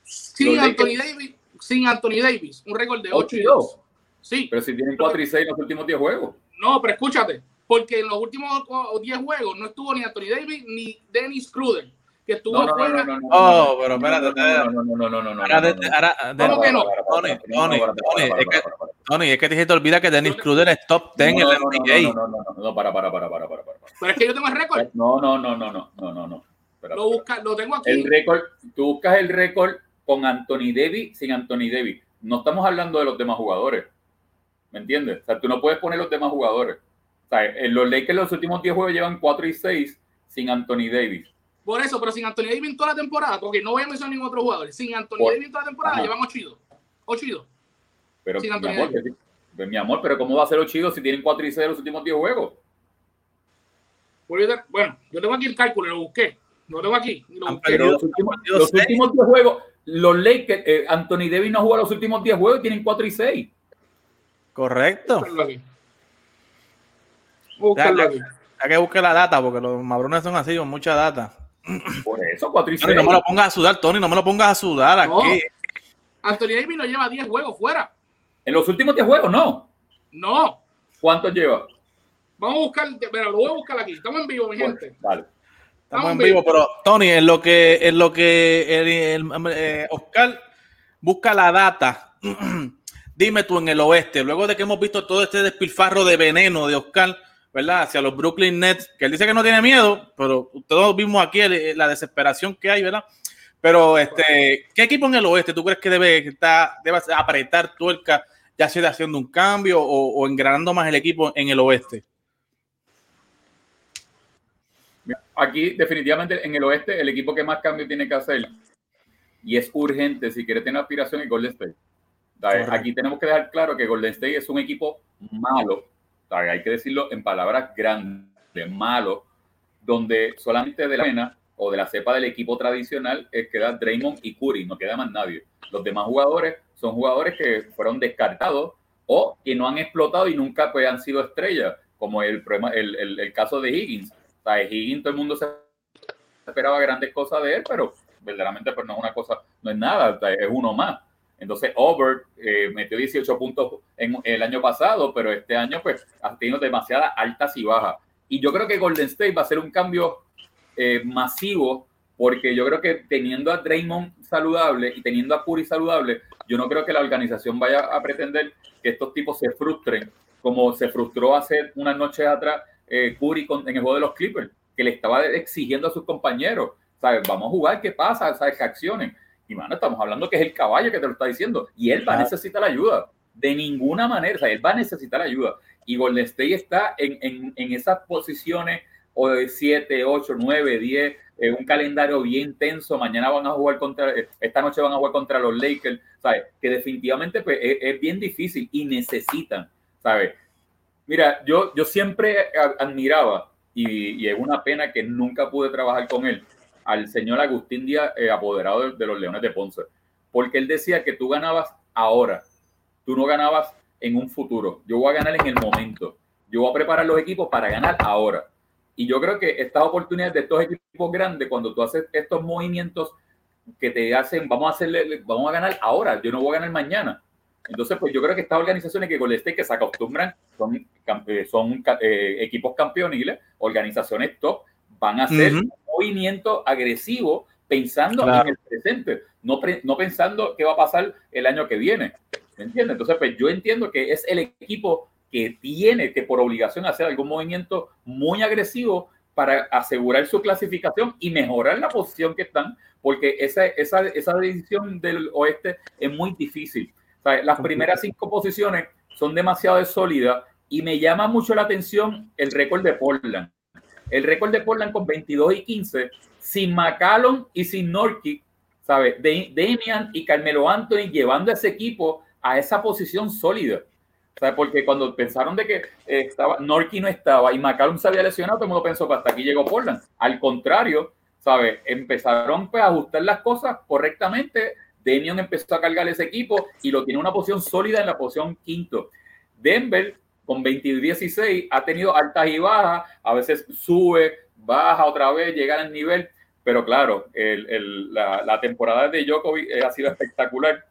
Sin Anthony Davis, sin Anthony Davis, un récord de 8, y 2. Sí. Pero si tienen 4 y 6 en los últimos 10 juegos. No, pero escúchate, porque en los últimos 10 juegos no estuvo ni Anthony Davis ni Dennis Cruden que estuvo No, no, no, afuera. no, no, no, Oh, no, pero no, espérate, no, no, no, no, no, no, ¿Cómo que no? Tony, Tony, Tony, es que- te, olvida que Dennis Kruder es top 10 en No, la no, no, NBA. no, no, no, no, no, para, para, para, para. Pero es que yo tengo el récord. No, no, no, no, no, no, no, no. Lo, busca, lo tengo aquí. El récord, tú buscas el récord con Anthony Davis sin Anthony Davis. No estamos hablando de los demás jugadores. ¿Me entiendes? O sea, tú no puedes poner los demás jugadores. O sea, en los Lakers los últimos 10 juegos llevan 4 y 6 sin Anthony Davis. Por eso, pero sin Anthony Davis en toda la temporada, porque no voy a mencionar ningún otro jugador. Sin Anthony Por- Davis en toda la temporada, Ajá. llevan 8 y 2. 8 y 2. Pero, Sin mi Anthony amor, Davis. pues, mi amor, pero ¿cómo va a ser los chidos si tienen 4 y 6 los últimos 10 juegos? Bueno, yo tengo aquí el cálculo, lo busqué. Lo tengo aquí. y lo busqué. Pero los últimos, los últimos 10 juegos, los Lakers, eh, Anthony Davis no juega los últimos 10 juegos y tienen 4 y 6. Correcto. Búscalo aquí. Búscalo Ya, aquí. Hay que buscar la data porque los mabrones son así con mucha data. Por eso, 4 y 6. Tony, no me lo pongas a sudar, Tony, no me lo pongas a sudar No. aquí. Anthony Davis no lleva 10 juegos fuera. En los últimos 10 juegos, no. No. ¿Cuántos lleva? Vamos a buscar, pero lo voy a buscar aquí. Estamos en vivo, mi gente. Vale. Estamos en vivo, pero Tony, en lo que, en lo que el, el- eh, Oscar busca la data, dime tú en el oeste, luego de que hemos visto todo este despilfarro de veneno de Oscar, ¿verdad? Hacia los Brooklyn Nets, que él dice que no tiene miedo, pero todos vimos aquí el- la desesperación que hay, ¿verdad? Pero, este, ¿qué equipo en el oeste tú crees que debe, estar, debe apretar tuerca, ya sea haciendo un cambio o, o engranando más el equipo en el oeste? Aquí, definitivamente, en el oeste, el equipo que más cambio tiene que hacer, y es urgente si quiere tener aspiración, es Golden State. Aquí tenemos que dejar claro que Golden State es un equipo malo. Hay que decirlo en palabras grandes, malo, donde solamente de la pena o de la cepa del equipo tradicional es queda Draymond y Curry, no queda más nadie. Los demás jugadores son jugadores que fueron descartados o que no han explotado y nunca pues, han sido estrellas, como el, problema, el, el, el caso de Higgins. O sea, Higgins, todo el mundo se esperaba grandes cosas de él, pero verdaderamente pues, no es una cosa, no es nada, es uno más. Entonces, Over eh, metió 18 puntos en el año pasado, pero este año pues ha tenido demasiadas altas y bajas. Y yo creo que Golden State va a ser un cambio eh, masivo, porque yo creo que teniendo a Draymond saludable y teniendo a Curry saludable, yo no creo que la organización vaya a pretender que estos tipos se frustren, como se frustró hace unas noches atrás eh, Curry con, en el juego de los Clippers, que le estaba exigiendo a sus compañeros, ¿sabes? Vamos a jugar, ¿qué pasa? ¿Sabes? Que accionen. Y mano, estamos hablando que es el caballo que te lo está diciendo, y él va a necesitar la ayuda. De ninguna manera, o sea, él va a necesitar ayuda. Y Golden State está en, en, en esas posiciones o de 7, 8, 9, 10, eh, un calendario bien tenso. Mañana van a jugar contra, eh, esta noche van a jugar contra los Lakers, ¿sabes? Que definitivamente pues, es, es bien difícil y necesitan, ¿sabes? Mira, yo, yo siempre admiraba, y, y es una pena que nunca pude trabajar con él, al señor Agustín Díaz, eh, apoderado de, los Leones de Ponce, porque él decía que tú ganabas ahora, tú no ganabas en un futuro, yo voy a ganar en el momento, yo voy a preparar los equipos para ganar ahora. Y yo creo que estas oportunidades de estos equipos grandes, cuando tú haces estos movimientos que te hacen, vamos a hacerle, vamos a ganar ahora, yo no voy a ganar mañana. Entonces, pues yo creo que estas organizaciones que State que se acostumbran son, eh, eh, equipos campeoniles, organizaciones top, van a un movimiento agresivo pensando Claro. en el presente, no, pre- no pensando qué va a pasar el año que viene. ¿Me entiendes? Entonces, pues yo entiendo que es el equipo que tiene que por obligación hacer algún movimiento muy agresivo para asegurar su clasificación y mejorar la posición que están, porque esa, esa, esa división del oeste es muy difícil. O sea, las primeras cinco posiciones son demasiado sólidas y me llama mucho la atención el récord de Portland. El récord de Portland con 22 y 15, sin McCallum y sin Norkic, ¿sabes? Damian y Carmelo Anthony llevando a ese equipo a esa posición sólida. ¿Sabes? Porque cuando pensaron de que eh, estaba, Norky no estaba y McCallum se había lesionado, todo el mundo pensó que hasta aquí llegó Portland. Al contrario, ¿sabes? Empezaron pues, a ajustar las cosas correctamente. Damian empezó a cargar ese equipo y lo tiene en una posición sólida en la posición quinto. Denver, con 22 y 16, ha tenido altas y bajas. A veces sube, baja otra vez, llega al nivel. Pero claro, el- el- la, la temporada de Djokovic eh, ha sido espectacular.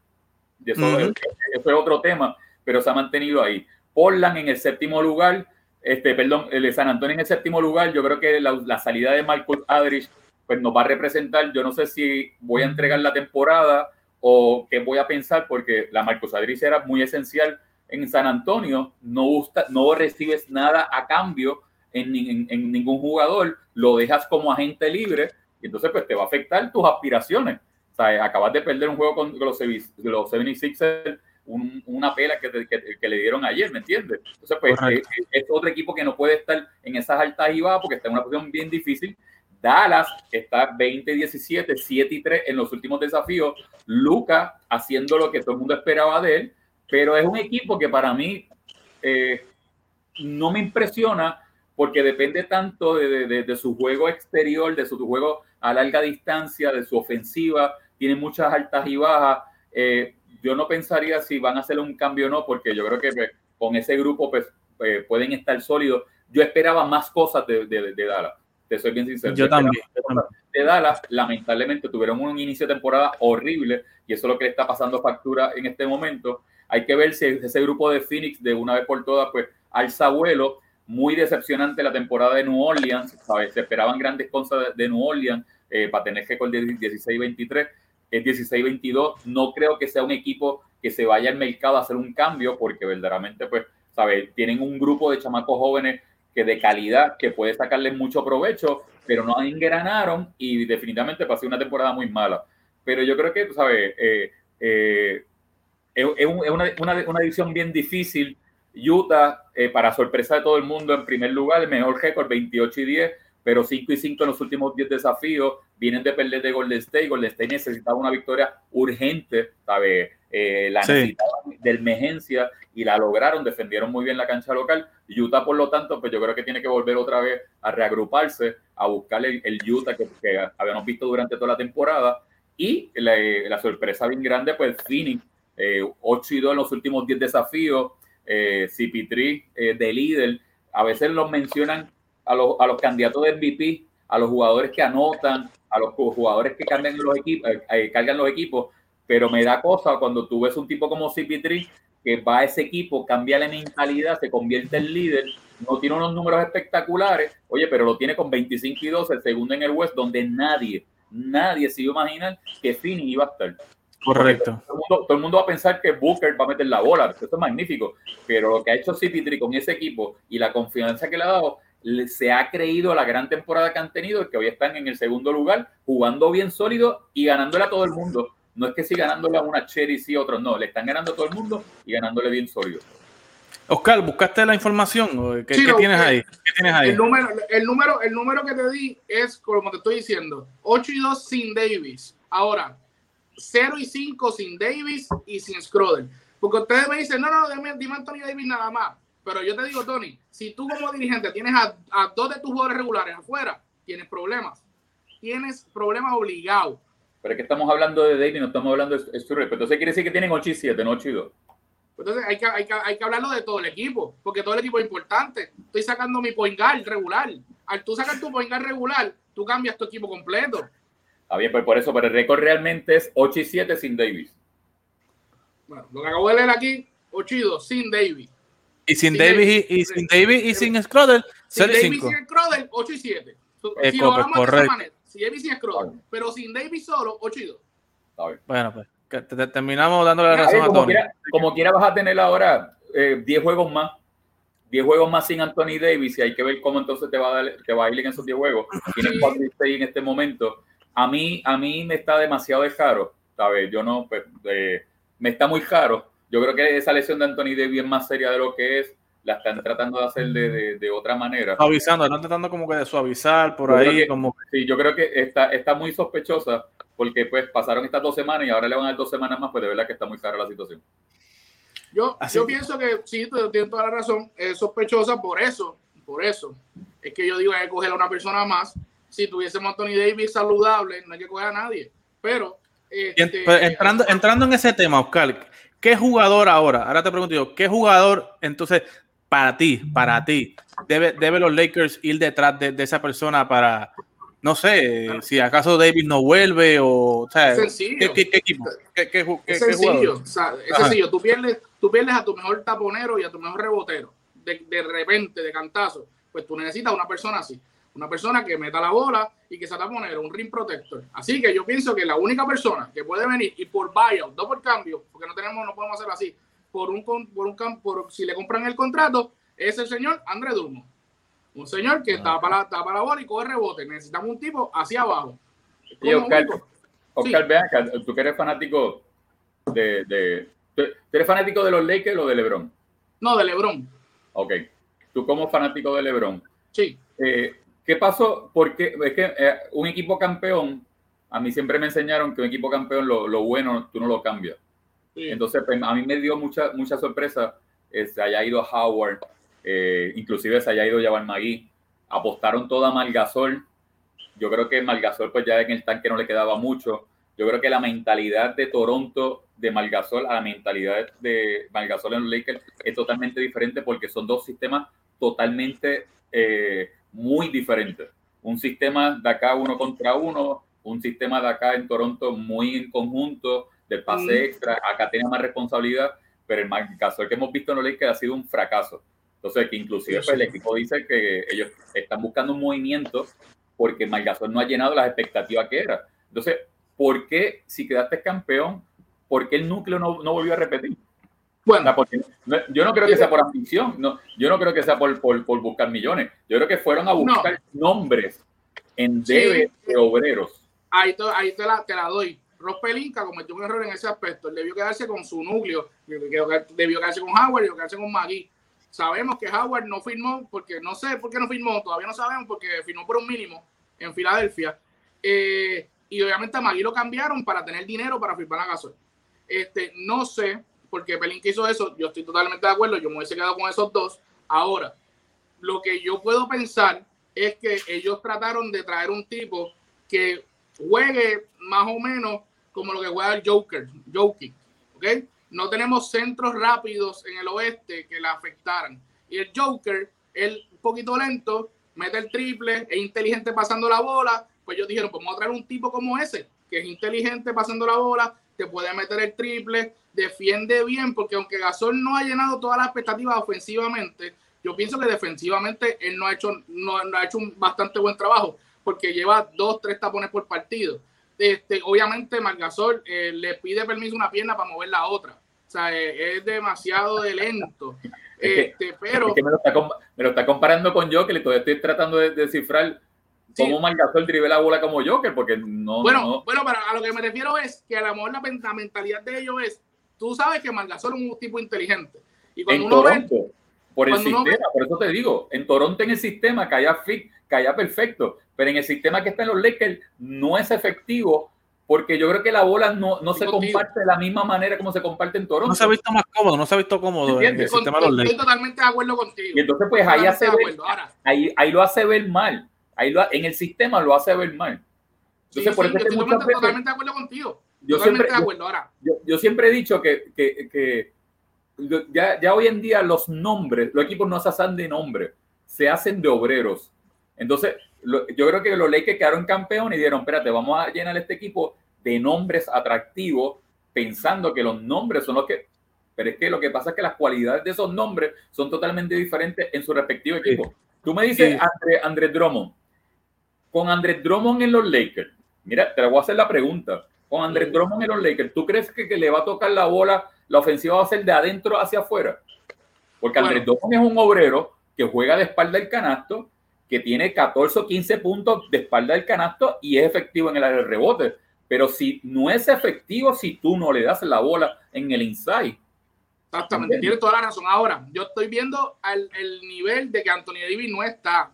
Y eso, Ujú. es, eso es otro tema, pero se ha mantenido ahí. Portland en el séptimo lugar, este, perdón, el de San Antonio en el séptimo lugar. Yo creo que la, la salida de Marcus Aldridge pues nos va a representar. Yo no sé si voy a entregar la temporada o qué voy a pensar, porque la Marcos Adriz era muy esencial en San Antonio. No, gusta, no recibes nada a cambio en, en, ningún jugador, lo dejas como agente libre y entonces pues te va a afectar tus aspiraciones. O sea, acabas de perder un juego con los, los 76ers una pela que, que, le dieron ayer, ¿me entiendes? Entonces, pues es, es, otro equipo que no puede estar en esas altas y bajas porque está en una posición bien difícil. Dallas está 20-17, 7 y 3 en los últimos desafíos. Luca haciendo lo que todo el mundo esperaba de él, pero es un equipo que para mí eh, no me impresiona porque depende tanto de, de, de, su juego exterior, de su juego a larga distancia, de su ofensiva. Tiene muchas altas y bajas. Eh, yo no pensaría si van a hacer un cambio o no, porque yo creo que pues, con ese grupo pues, eh, pueden estar sólidos. Yo esperaba más cosas de, de, Dallas, te soy bien sincero. Yo, también. De Dallas, lamentablemente tuvieron un inicio de temporada horrible y eso es lo que le está pasando factura en este momento. Hay que ver si ese grupo de Phoenix de una vez por todas pues alza vuelo. Muy decepcionante la temporada de New Orleans, ¿sabes? Se esperaban grandes cosas de, New Orleans eh, para tener récord de 16-23 es 16-22. No creo que sea un equipo que se vaya al mercado a hacer un cambio porque verdaderamente, pues, ¿sabes? Tienen un grupo de chamacos jóvenes que de calidad, que puede sacarle mucho provecho, pero no engranaron y definitivamente pasó una temporada muy mala. Pero yo creo que, ¿sabes? Eh, eh, es, una, una, una, edición bien difícil. Utah, eh, para sorpresa de todo el mundo, en primer lugar, el mejor récord, 28 y 10 pero 5 y 5 en los últimos 10 desafíos, vienen de perder de Golden State, Golden State necesitaba una victoria urgente, ¿sabe? Eh, la necesitaban de emergencia y la lograron, defendieron muy bien la cancha local. Utah, por lo tanto, pues yo creo que tiene que volver otra vez a reagruparse, a buscar el, Utah que, habíamos visto durante toda la temporada. Y la, sorpresa bien grande, pues Phoenix, eh, 8 y 2 en los últimos 10 desafíos, eh, CP3 eh, de líder, a veces los mencionan a los, a los candidatos de MVP, a los jugadores que anotan, a los jugadores que cargan los equipos, eh, eh, cargan los equipos, pero me da cosa cuando tú ves un tipo como CP3 que va a ese equipo, cambia la mentalidad, se convierte en líder, no tiene unos números espectaculares, oye, pero lo tiene con 25 y 12, el segundo en el West, donde nadie, nadie se iba a imaginar que Finney iba a estar. Correcto. Todo el, mundo, todo el, mundo, va a pensar que Booker va a meter la bola, eso es magnífico, pero lo que ha hecho CP3 con ese equipo y la confianza que le ha dado, se ha creído la gran temporada que han tenido, que hoy están en el segundo lugar, jugando bien sólido y ganándole a todo el mundo. No es que si ganándole a una Cherry sí, otros no, le están ganando a todo el mundo y ganándole bien sólido. Oscar, ¿buscaste la información? ¿Qué, tienes ahí? ¿Qué tienes ahí? El número, el, número, el número que te di es, como te estoy diciendo, 8 y 2 sin Davis. Ahora, 0 y 5 sin Davis y sin Scroder. Porque ustedes me dicen, no, no, dime, dime Anthony Davis nada más. Pero yo te digo, Tony, si tú como dirigente tienes a, dos de tus jugadores regulares afuera, tienes problemas. Tienes problemas obligados. Pero es que estamos hablando de David, no estamos hablando de Sturridge. Entonces quiere decir que tienen 8 y 7, no 8 y 2. Entonces hay que, hay, que, hay que hablarlo de todo el equipo, porque todo el equipo es importante. Estoy sacando mi point guard regular. Al tú sacar tu point guard regular, tú cambias tu equipo completo. Está bien, pues por eso, pero el récord realmente es 8 y 7 sin Davis. Bueno, lo que acabo de leer aquí, 8 y 2 sin Davis. Y sin, Davis y, sin Davis y sin Scroder, 0 y 5. Sin Scroder, 8 y 7. Si lo hablamos de esa manera, si Davis y Scroder, pero sin Davis solo, 8 y 2. Bueno, pues terminamos dándole la razón a Tony. Como quiera, vas a tener ahora 10 eh, juegos más. 10 juegos más sin Anthony Davis y hay que ver cómo entonces te va a, dar, te va a ir en esos 10 juegos. Tienes 4 y 6 en este momento. A mí, a mí me está demasiado de caro, ¿sabes? Yo no, pues, eh, me está muy caro yo creo que esa lesión de Anthony Davis es más seria de lo que es. La están tratando de hacer de, de, otra manera. Suavizando, están tratando como que de suavizar por ahí. como... Sí, yo creo que está, está muy sospechosa porque pues pasaron estas dos semanas y ahora le van a dar dos semanas más, pues de verdad que está muy cara la situación. Yo, yo pienso que sí, tienes toda la razón, es sospechosa por eso, por eso. Es que yo digo hay que coger a una persona más. Si tuviésemos Anthony Davis saludable, no hay que coger a nadie. Pero este, entrando, entrando en ese tema, Oscar, ¿Qué jugador ahora? Ahora te pregunto yo, ¿qué jugador entonces para ti, para ti, debe, debe los Lakers ir detrás de, esa persona para, no sé, si acaso David no vuelve o, sea, sencillo. ¿qué, equipo? es sencillo, es sencillo. Tú pierdes, tú pierdes a tu mejor taponero y a tu mejor rebotero de, de repente, de cantazo. Pues tú necesitas una persona así. Una persona que meta la bola y que se a poner un ring protector. Así que yo pienso que la única persona que puede venir y por buyout, no por cambio, porque no tenemos, no podemos hacerlo así, por un, por un por, si le compran el contrato, es el señor André Durmo. Un señor que está para, está para la bola y coge rebote. Necesitamos un tipo hacia abajo. Y Oscar, Oscar sí. tú que eres fanático de, de, ¿tú eres fanático de los Lakers o de LeBron? No, de LeBron. Ok. Tú como fanático de LeBron. Sí. Eh, ¿Qué pasó? Porque es que eh, un equipo campeón, a mí siempre me enseñaron que un equipo campeón lo, lo bueno tú no lo cambias. Entonces, pues, a mí me dio mucha, mucha sorpresa eh, se haya ido Howard, eh, inclusive se haya ido Jabal Magui. Apostaron toda a Malgasol. Yo creo que Malgasol, pues ya en el tanque no le quedaba mucho. Yo creo que la mentalidad de Toronto de Malgasol a la mentalidad de Malgasol en los Lakers es totalmente diferente porque son dos sistemas totalmente muy diferente. Un sistema de acá uno contra uno, un sistema de acá en Toronto muy en conjunto, del pase extra, acá tiene más responsabilidad, pero el caso que hemos visto en los Lakers ha sido un fracaso. Entonces, que inclusive pues, el equipo dice que ellos están buscando un movimiento porque Margasol no ha llenado las expectativas que era. Entonces, ¿por qué si quedaste campeón, por qué el núcleo no, no volvió a repetir? Bueno, porque yo no creo que sea por ambición, no, yo no creo que sea por, por, buscar millones. Yo creo que fueron a buscar nombres en debe de obreros. Ahí, te, ahí te, la, te la doy. Ross Pelinka cometió un error en ese aspecto. Él debió quedarse con su núcleo, debió quedarse con Howard, debió quedarse con Magui. Sabemos que Howard no firmó, porque no sé por qué no firmó, todavía no sabemos, porque firmó por un mínimo en Filadelfia. Eh, y obviamente a Magui lo cambiaron para tener dinero para firmar la gasolina. Este, no sé porque Pelinka hizo eso, yo estoy totalmente de acuerdo, yo me hubiese quedado con esos dos. Ahora, lo que yo puedo pensar es que ellos trataron de traer un tipo que juegue más o menos como lo que juega el Joker, Joking, ¿ok? No tenemos centros rápidos en el oeste que la afectaran. Y el Joker, él un poquito lento, mete el triple, es inteligente pasando la bola, pues ellos dijeron, pues vamos a traer un tipo como ese, que es inteligente pasando la bola, te puede meter el triple, defiende bien, porque aunque Gasol no ha llenado todas las expectativas ofensivamente, yo pienso que defensivamente él no ha hecho, no, ha hecho un bastante buen trabajo, porque lleva dos, tres tapones por partido. Este, obviamente Margasol eh, le pide permiso una pierna para mover la otra. O sea, eh, es, demasiado de lento. este, pero me, lo está, me, lo está, comparando con yo, que le estoy tratando de descifrar cómo Margasol drive la bola como Joker, porque no. Bueno, bueno, pero a lo que me refiero es que a lo mejor la, mentalidad de ellos es tú sabes que Margasol es un tipo inteligente. Y cuando en uno Toronto, ve, por el sistema, por eso te digo, en Toronto en el sistema caía fit, caía perfecto, pero en el sistema que está en los Lakers no es efectivo porque yo creo que la bola no, no se comparte de la misma manera como se comparte en Toronto. No se ha visto más cómodo, no se ha visto cómodo en el sistema de los Lakers. Estoy totalmente de acuerdo contigo. Y entonces pues ahí, hace ver, ahí, ahí, lo hace ver mal. Ahí lo, en el sistema lo hace ver mal. Entonces, sí, por eso estoy totalmente de acuerdo contigo yo siempre, yo, siempre he dicho que, ya, hoy en día los nombres, los equipos no se hacen de nombre, se hacen de obreros. Entonces, yo creo que los Lakers quedaron campeones y dijeron, espérate, vamos a llenar este equipo de nombres atractivos, pensando que los nombres son los que... Pero es que lo que pasa es que las cualidades de esos nombres son totalmente diferentes en su respectivo equipo. Tú me dices, Andrés Drummond, con Andrés Drummond en los Lakers, mira, te voy a hacer la pregunta con Andrés Drummond en los Lakers, ¿tú crees que, que, le va a tocar la bola, la ofensiva va a ser de adentro hacia afuera? Porque Andrés Drummond es un obrero que juega de espalda del canasto, que tiene 14 o 15 puntos de espalda del canasto y es efectivo en el área de rebote. Pero si no es efectivo si tú no le das la bola en el inside. Exactamente, tiene toda la razón. Ahora, yo estoy viendo el nivel de que Anthony Davis no está.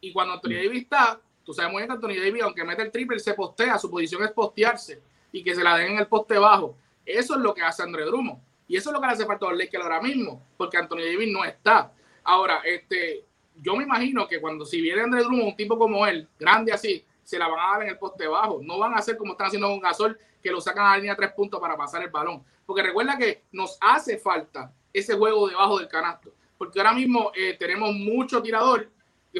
Y cuando Anthony mm. Davis está, Tú sabes muy bien que Anthony Davis, aunque mete el triple, se postea, su posición es postearse y que se la den en el poste bajo. Eso es lo que hace André Drummond. Y eso es lo que le hace falta a Lakers ahora mismo, porque Anthony Davis no está. Ahora, este, yo me imagino que cuando si viene André Drummond, un tipo como él, grande así, se la van a dar en el poste bajo. No van a hacer como están haciendo con Gasol, que lo sacan a la línea tres puntos para pasar el balón. Porque recuerda que nos hace falta ese juego debajo del canasto. Porque ahora mismo eh, tenemos mucho tirador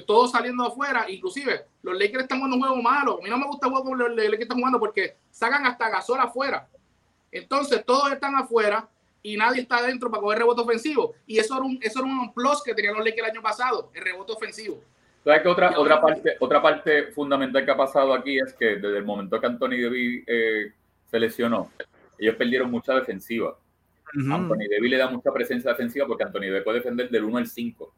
todos saliendo afuera, inclusive los Lakers están jugando un juego malo. A mí no me gusta el juego como los Lakers están jugando porque sacan hasta Gasol afuera. Entonces todos están afuera y nadie está adentro para coger rebote ofensivo. Y eso era un, eso era un plus que tenían los Lakers el año pasado, el rebote ofensivo. ¿Sabes que otra, otra, parte, otra parte fundamental que ha pasado aquí es que desde el momento que Anthony Davis eh, se lesionó, ellos perdieron mucha defensiva. Anthony Davis le da mucha presencia defensiva porque Anthony Davis puede defender del 1 al 5.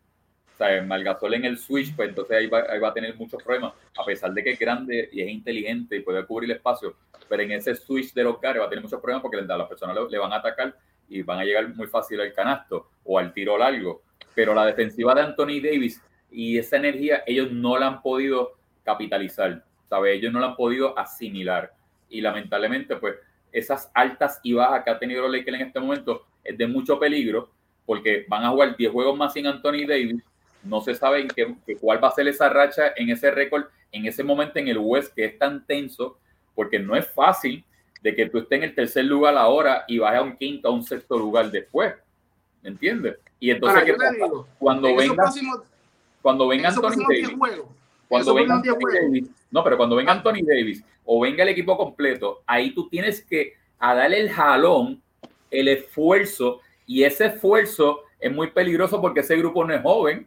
Sea, en el switch, pues entonces ahí va, ahí va, a tener muchos problemas, a pesar de que es grande y es inteligente y puede cubrir el espacio, pero en ese switch de los caras va a tener muchos problemas porque las personas le, le van a atacar y van a llegar muy fácil al canasto o al tiro largo. Pero la defensiva de Anthony Davis y esa energía ellos no la han podido capitalizar, ¿sabes? Ellos no la han podido asimilar. Y lamentablemente, pues, esas altas y bajas que ha tenido los Lakers en este momento es de mucho peligro porque van a jugar 10 juegos más sin Anthony Davis. No se sabe en qué, cuál va a ser esa racha en ese récord, en ese momento en el West que es tan tenso, porque no es fácil de que tú estés en el tercer lugar ahora y bajes a un quinto, a un sexto lugar después. ¿Me entiendes? Y entonces, cuando venga cuando venga Anthony Davis, cuando venga Anthony Davis, no, pero cuando venga Anthony Davis o venga el equipo completo, ahí tú tienes que a darle el jalón, el esfuerzo, y ese esfuerzo es muy peligroso porque ese grupo no es joven,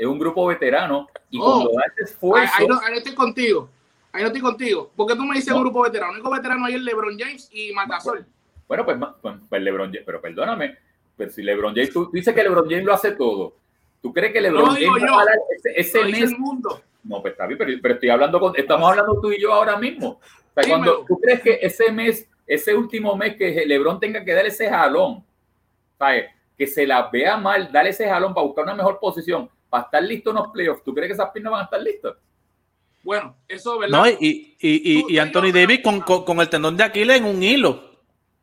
es un grupo veterano, y oh, cuando da ese esfuerzo... Ahí, no, estoy contigo, ahí no estoy contigo, porque tú me dices un grupo veterano, el único veterano ahí es LeBron James y Matasol. Bueno, pues, pues, pues, LeBron James, pero perdóname, pero si LeBron James, tú dices que LeBron James lo hace todo, ¿Tú crees que LeBron James va a dar ese, mes? mundo. No, pues está bien, pero, estoy hablando con, estamos hablando tú y yo ahora mismo. O sea, cuando tú crees que ese mes, ese último mes que LeBron tenga que dar ese jalón, ¿sabes? que se la vea mal, darle ese jalón para buscar una mejor posición, para estar listo en los playoffs, ¿tú crees que esas piernas van a estar listas? Bueno, eso ¿verdad? No, y, y, y, Anthony Davis con, con, el tendón de Aquiles en un hilo.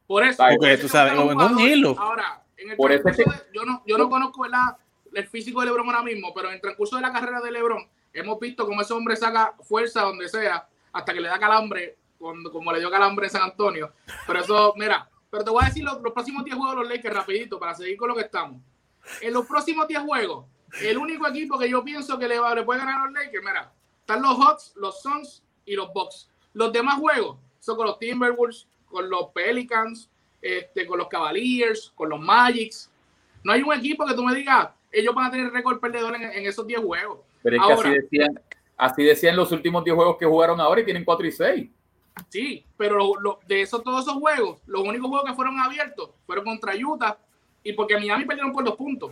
Por eso. Porque tú sabes, en un hilo. Ahora, en el Por eso yo no, yo no conozco, ¿verdad? el físico de LeBron ahora mismo, pero en el transcurso de la carrera de LeBron hemos visto cómo ese hombre saca fuerza donde sea hasta que le da calambre, cuando, como le dio calambre en San Antonio. Pero eso, mira, pero te voy a decir los, próximos 10 juegos de los Lakers rapidito para seguir con lo que estamos. En los próximos 10 juegos, el único equipo que yo pienso que le, va, le puede ganar a los Lakers, mira, están los Hawks, los Suns y los Bucks. Los demás juegos son con los Timberwolves, con los Pelicans, este, con los Cavaliers, con los Magics. No hay un equipo que tú me digas, ellos van a tener récord perdedor en, esos 10 juegos. Pero es que así decían, así decían los últimos 10 juegos que jugaron ahora y tienen 4 y 6. Sí, pero de esos, todos esos juegos, los únicos juegos que fueron abiertos fueron contra Utah y porque Miami perdieron por dos puntos.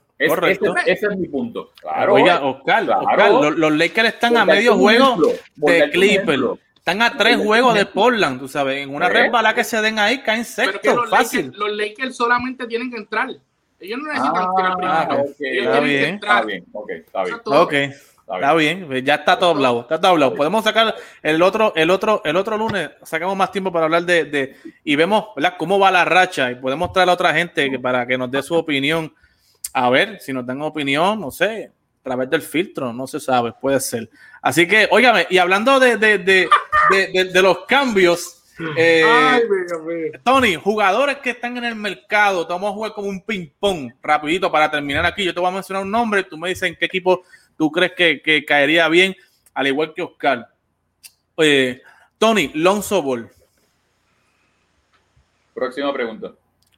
correcto. Ese, es mi punto. Claro, Oiga, Oscar, los, Lakers están a medio juego de Clippers. Están a tres juegos de Portland, tú sabes. En una red que se den ahí, caen sexto. fácil. los Lakers solamente tienen que entrar. Ellos no necesitan ah, tirar primero. está, bien, está bien, está bien. Okay. Está bien, ya está todo hablado, está todo hablado. Podemos sacar el otro, el otro, el otro lunes, sacamos más tiempo para hablar de, de y vemos ¿verdad? cómo va la racha y podemos traer a otra gente para que nos dé su opinión. A ver, si nos dan opinión, no sé, a través del filtro, no se sabe, puede ser. Así que, óigame, y hablando de, de, de, de los cambios, eh, Tony, jugadores que están en el mercado, vamos a jugar como un ping-pong rapidito para terminar aquí. Yo te voy a mencionar un nombre, tú me dices en qué equipo tú crees que, caería bien, al igual que Oscar. Eh, Tony, Lonzo Ball. Próxima pregunta.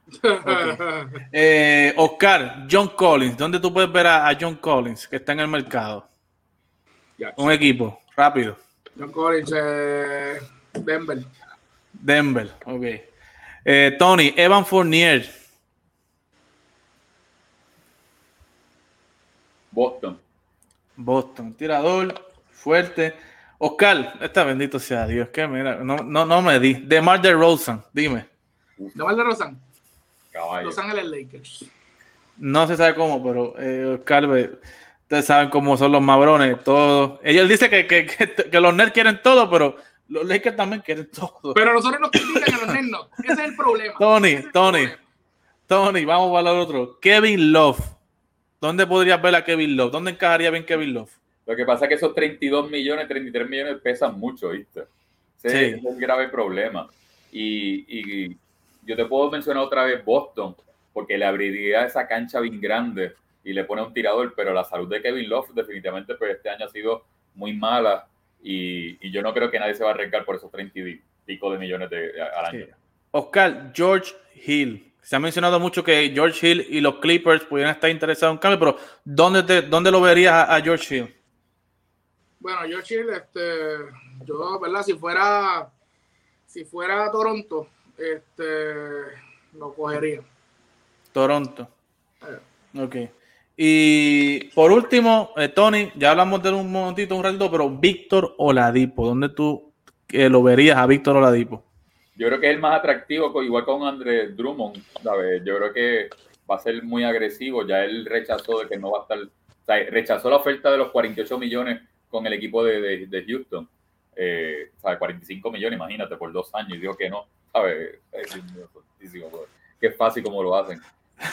Eh, Oscar, John Collins, ¿dónde tú puedes ver a, John Collins que está en el mercado? Un equipo, rápido. John Collins, Denver. Denver, ok. Eh, Tony, Evan Fournier. Boston. Boston, tirador, fuerte. Oscar, está bendito sea Dios, que mira, no, no, no me di. Demar de Rosen, dime. Demar de Rosen. Los Ángeles Lakers. No se sabe cómo, pero eh, Oscar, ustedes saben cómo son los mabrones, todos. Ellos dicen que, que, que los nerds quieren todo, pero los Lakers también quieren todo. Pero nosotros nos critican a los Nets Ese es el problema. Tony, Tony, Tony, vamos a hablar otro. Kevin Love. ¿Dónde podrías ver a Kevin Love? ¿Dónde encajaría bien Kevin Love? Lo que pasa es que esos 32 millones, 33 millones pesan mucho, ¿viste? Es un grave problema. Y, y, yo te puedo mencionar otra vez Boston, porque le abriría esa cancha bien grande y le pone un tirador, pero la salud de Kevin Love definitivamente pues, este año ha sido muy mala y, y yo no creo que nadie se va a arriesgar por esos 30 y pico de millones de, al año. Oscar, George Hill. Se ha mencionado mucho que George Hill y los Clippers pudieran estar interesados en un cambio, pero ¿dónde, te, dónde lo verías a George Hill? Bueno, George Hill, este, yo, ¿verdad? Si fuera, si fuera Toronto, este, lo cogería. Toronto. Eh. Ok. Y por último, eh, Tony, ya hablamos de un momentito, un ratito, pero Víctor Oladipo, ¿dónde tú eh, lo verías a Víctor Oladipo? Yo creo que es el más atractivo, igual con André Drummond, ¿sabes? Yo creo que va a ser muy agresivo, ya él rechazó de que no va a estar, o sea, rechazó la oferta de los 48 millones con el equipo de, de, Houston. Eh, 45 millones, imagínate, por dos años, y digo que no, ¿sabes? Es, Qué fácil como lo hacen.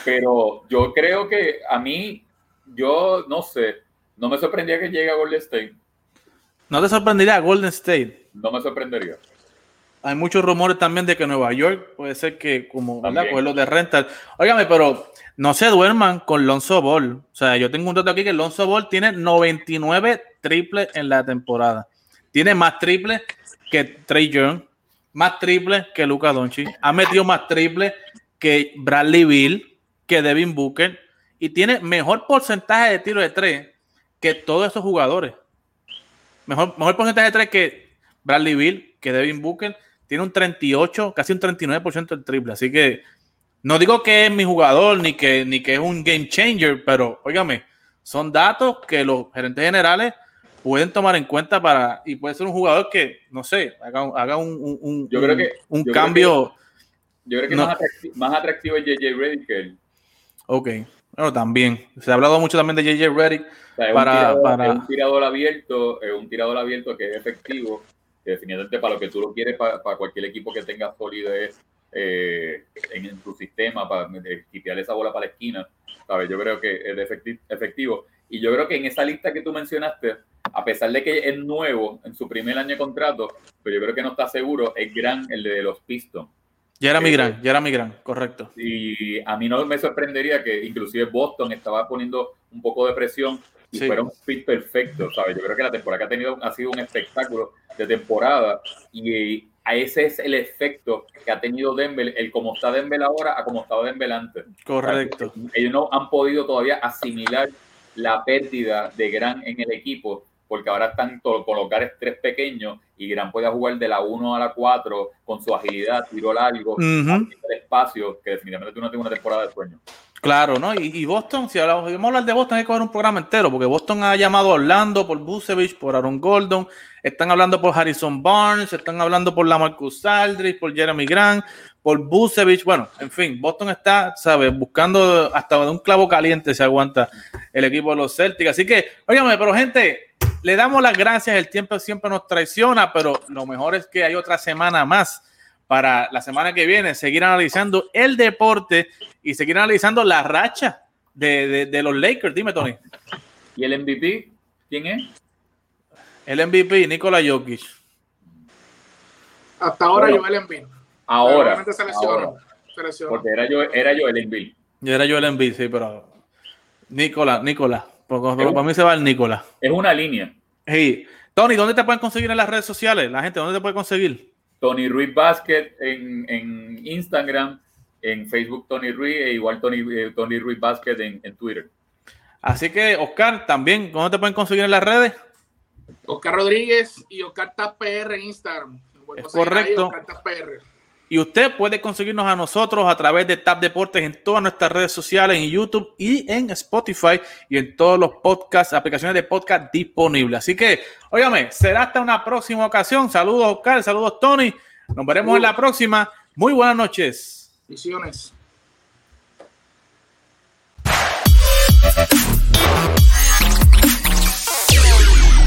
Pero yo creo que a mí, yo no sé, no me sorprendía que llegue a Golden State. ¿No te sorprendería Golden State? No me sorprendería. Hay muchos rumores también de que Nueva York puede ser que, como. Pues los de rental. Óigame, pero no se duerman con Lonzo Ball. O sea, yo tengo un dato aquí que Lonzo Ball tiene 99 triples en la temporada. Tiene más triples que Trey Young, más triples que Luca Doncic. Ha metido más triples que Bradley Bill, que Devin Booker. Y tiene mejor porcentaje de tiro de tres que todos esos jugadores. Mejor, mejor porcentaje de tres que Bradley Bill, que Devin Booker. Tiene un 38, casi un 39% del triple. Así que no digo que es mi jugador ni que, ni que es un game changer, pero óigame, son datos que los gerentes generales pueden tomar en cuenta para, y puede ser un jugador que, no sé, haga, un, un, yo creo que, un cambio. yo creo que más, atractivo, es JJ Reddick que él. Ok, bueno, también. Se ha hablado mucho también de JJ Reddick. para, un para... un tirador abierto, es un tirador abierto que es efectivo, que definitivamente para lo que tú lo quieres, para, para cualquier equipo que tenga solidez eh, en, tu sistema para quitar esa bola para la esquina. ¿sabes? Yo creo que es efectivo. Y yo creo que en esa lista que tú mencionaste, a pesar de que es nuevo en su primer año de contrato, pero yo creo que no está seguro, es gran el de los Pistons. Ya era mi eh, gran, ya era mi gran, correcto. Y a mí no me sorprendería que inclusive Boston estaba poniendo un poco de presión y fuera un fit perfecto, ¿sabes? Yo creo que la temporada que ha tenido ha sido un espectáculo de temporada y a ese es el efecto que ha tenido Denver, el como está Denver ahora a como estaba Denver antes. Correcto. ellos no han podido todavía asimilar la pérdida de Gran en el equipo, porque ahora están colocar tres pequeños y Gran puede jugar de la 1 a la 4 con su agilidad, tiro largo, uh espacio, que definitivamente tú no tienes una temporada de sueño. Claro, ¿no? Y, Boston, si hablamos, vamos a hablar de Boston, hay que coger un programa entero, porque Boston ha llamado a Orlando por Busevich, por Aaron Gordon, están hablando por Harrison Barnes, están hablando por Lamarcus Aldridge, por Jeremy Grant, por Busevich, bueno, en fin, Boston está, ¿sabes? Buscando hasta de un clavo caliente se aguanta el equipo de los Celtics. Así que, óigame, pero gente, le damos las gracias, el tiempo siempre nos traiciona, pero lo mejor es que hay otra semana más para la semana que viene seguir analizando el deporte y seguir analizando la racha de, los Lakers. Dime, Tony. ¿Y el MVP? ¿Quién es? El MVP, Nikola Jokic. Hasta ahora yo el Embiid. Ahora. Porque era yo, era yo el Embiid. Yo era yo el Embiid, sí, pero Nicola, Nicola. para mí se va el Nicola. Es una línea. Sí. Tony, ¿dónde te pueden conseguir en las redes sociales? La gente, ¿dónde te puede conseguir? Tony Ruiz Basket en, en, Instagram, en Facebook Tony Ruiz e igual Tony, eh, Tony Ruiz Basket en, en, Twitter. Así que, Oscar, también, ¿cómo te pueden conseguir en las redes? Oscar Rodríguez y Oscar TAPR en Instagram. Es correcto. Y usted puede conseguirnos a nosotros a través de Tap Deportes en todas nuestras redes sociales, en YouTube y en Spotify y en todos los podcasts, aplicaciones de podcast disponibles. Así que, óigame, será hasta una próxima ocasión. Saludos, Oscar, saludos, Tony. Nos veremos en la próxima. Muy buenas noches. Visiones.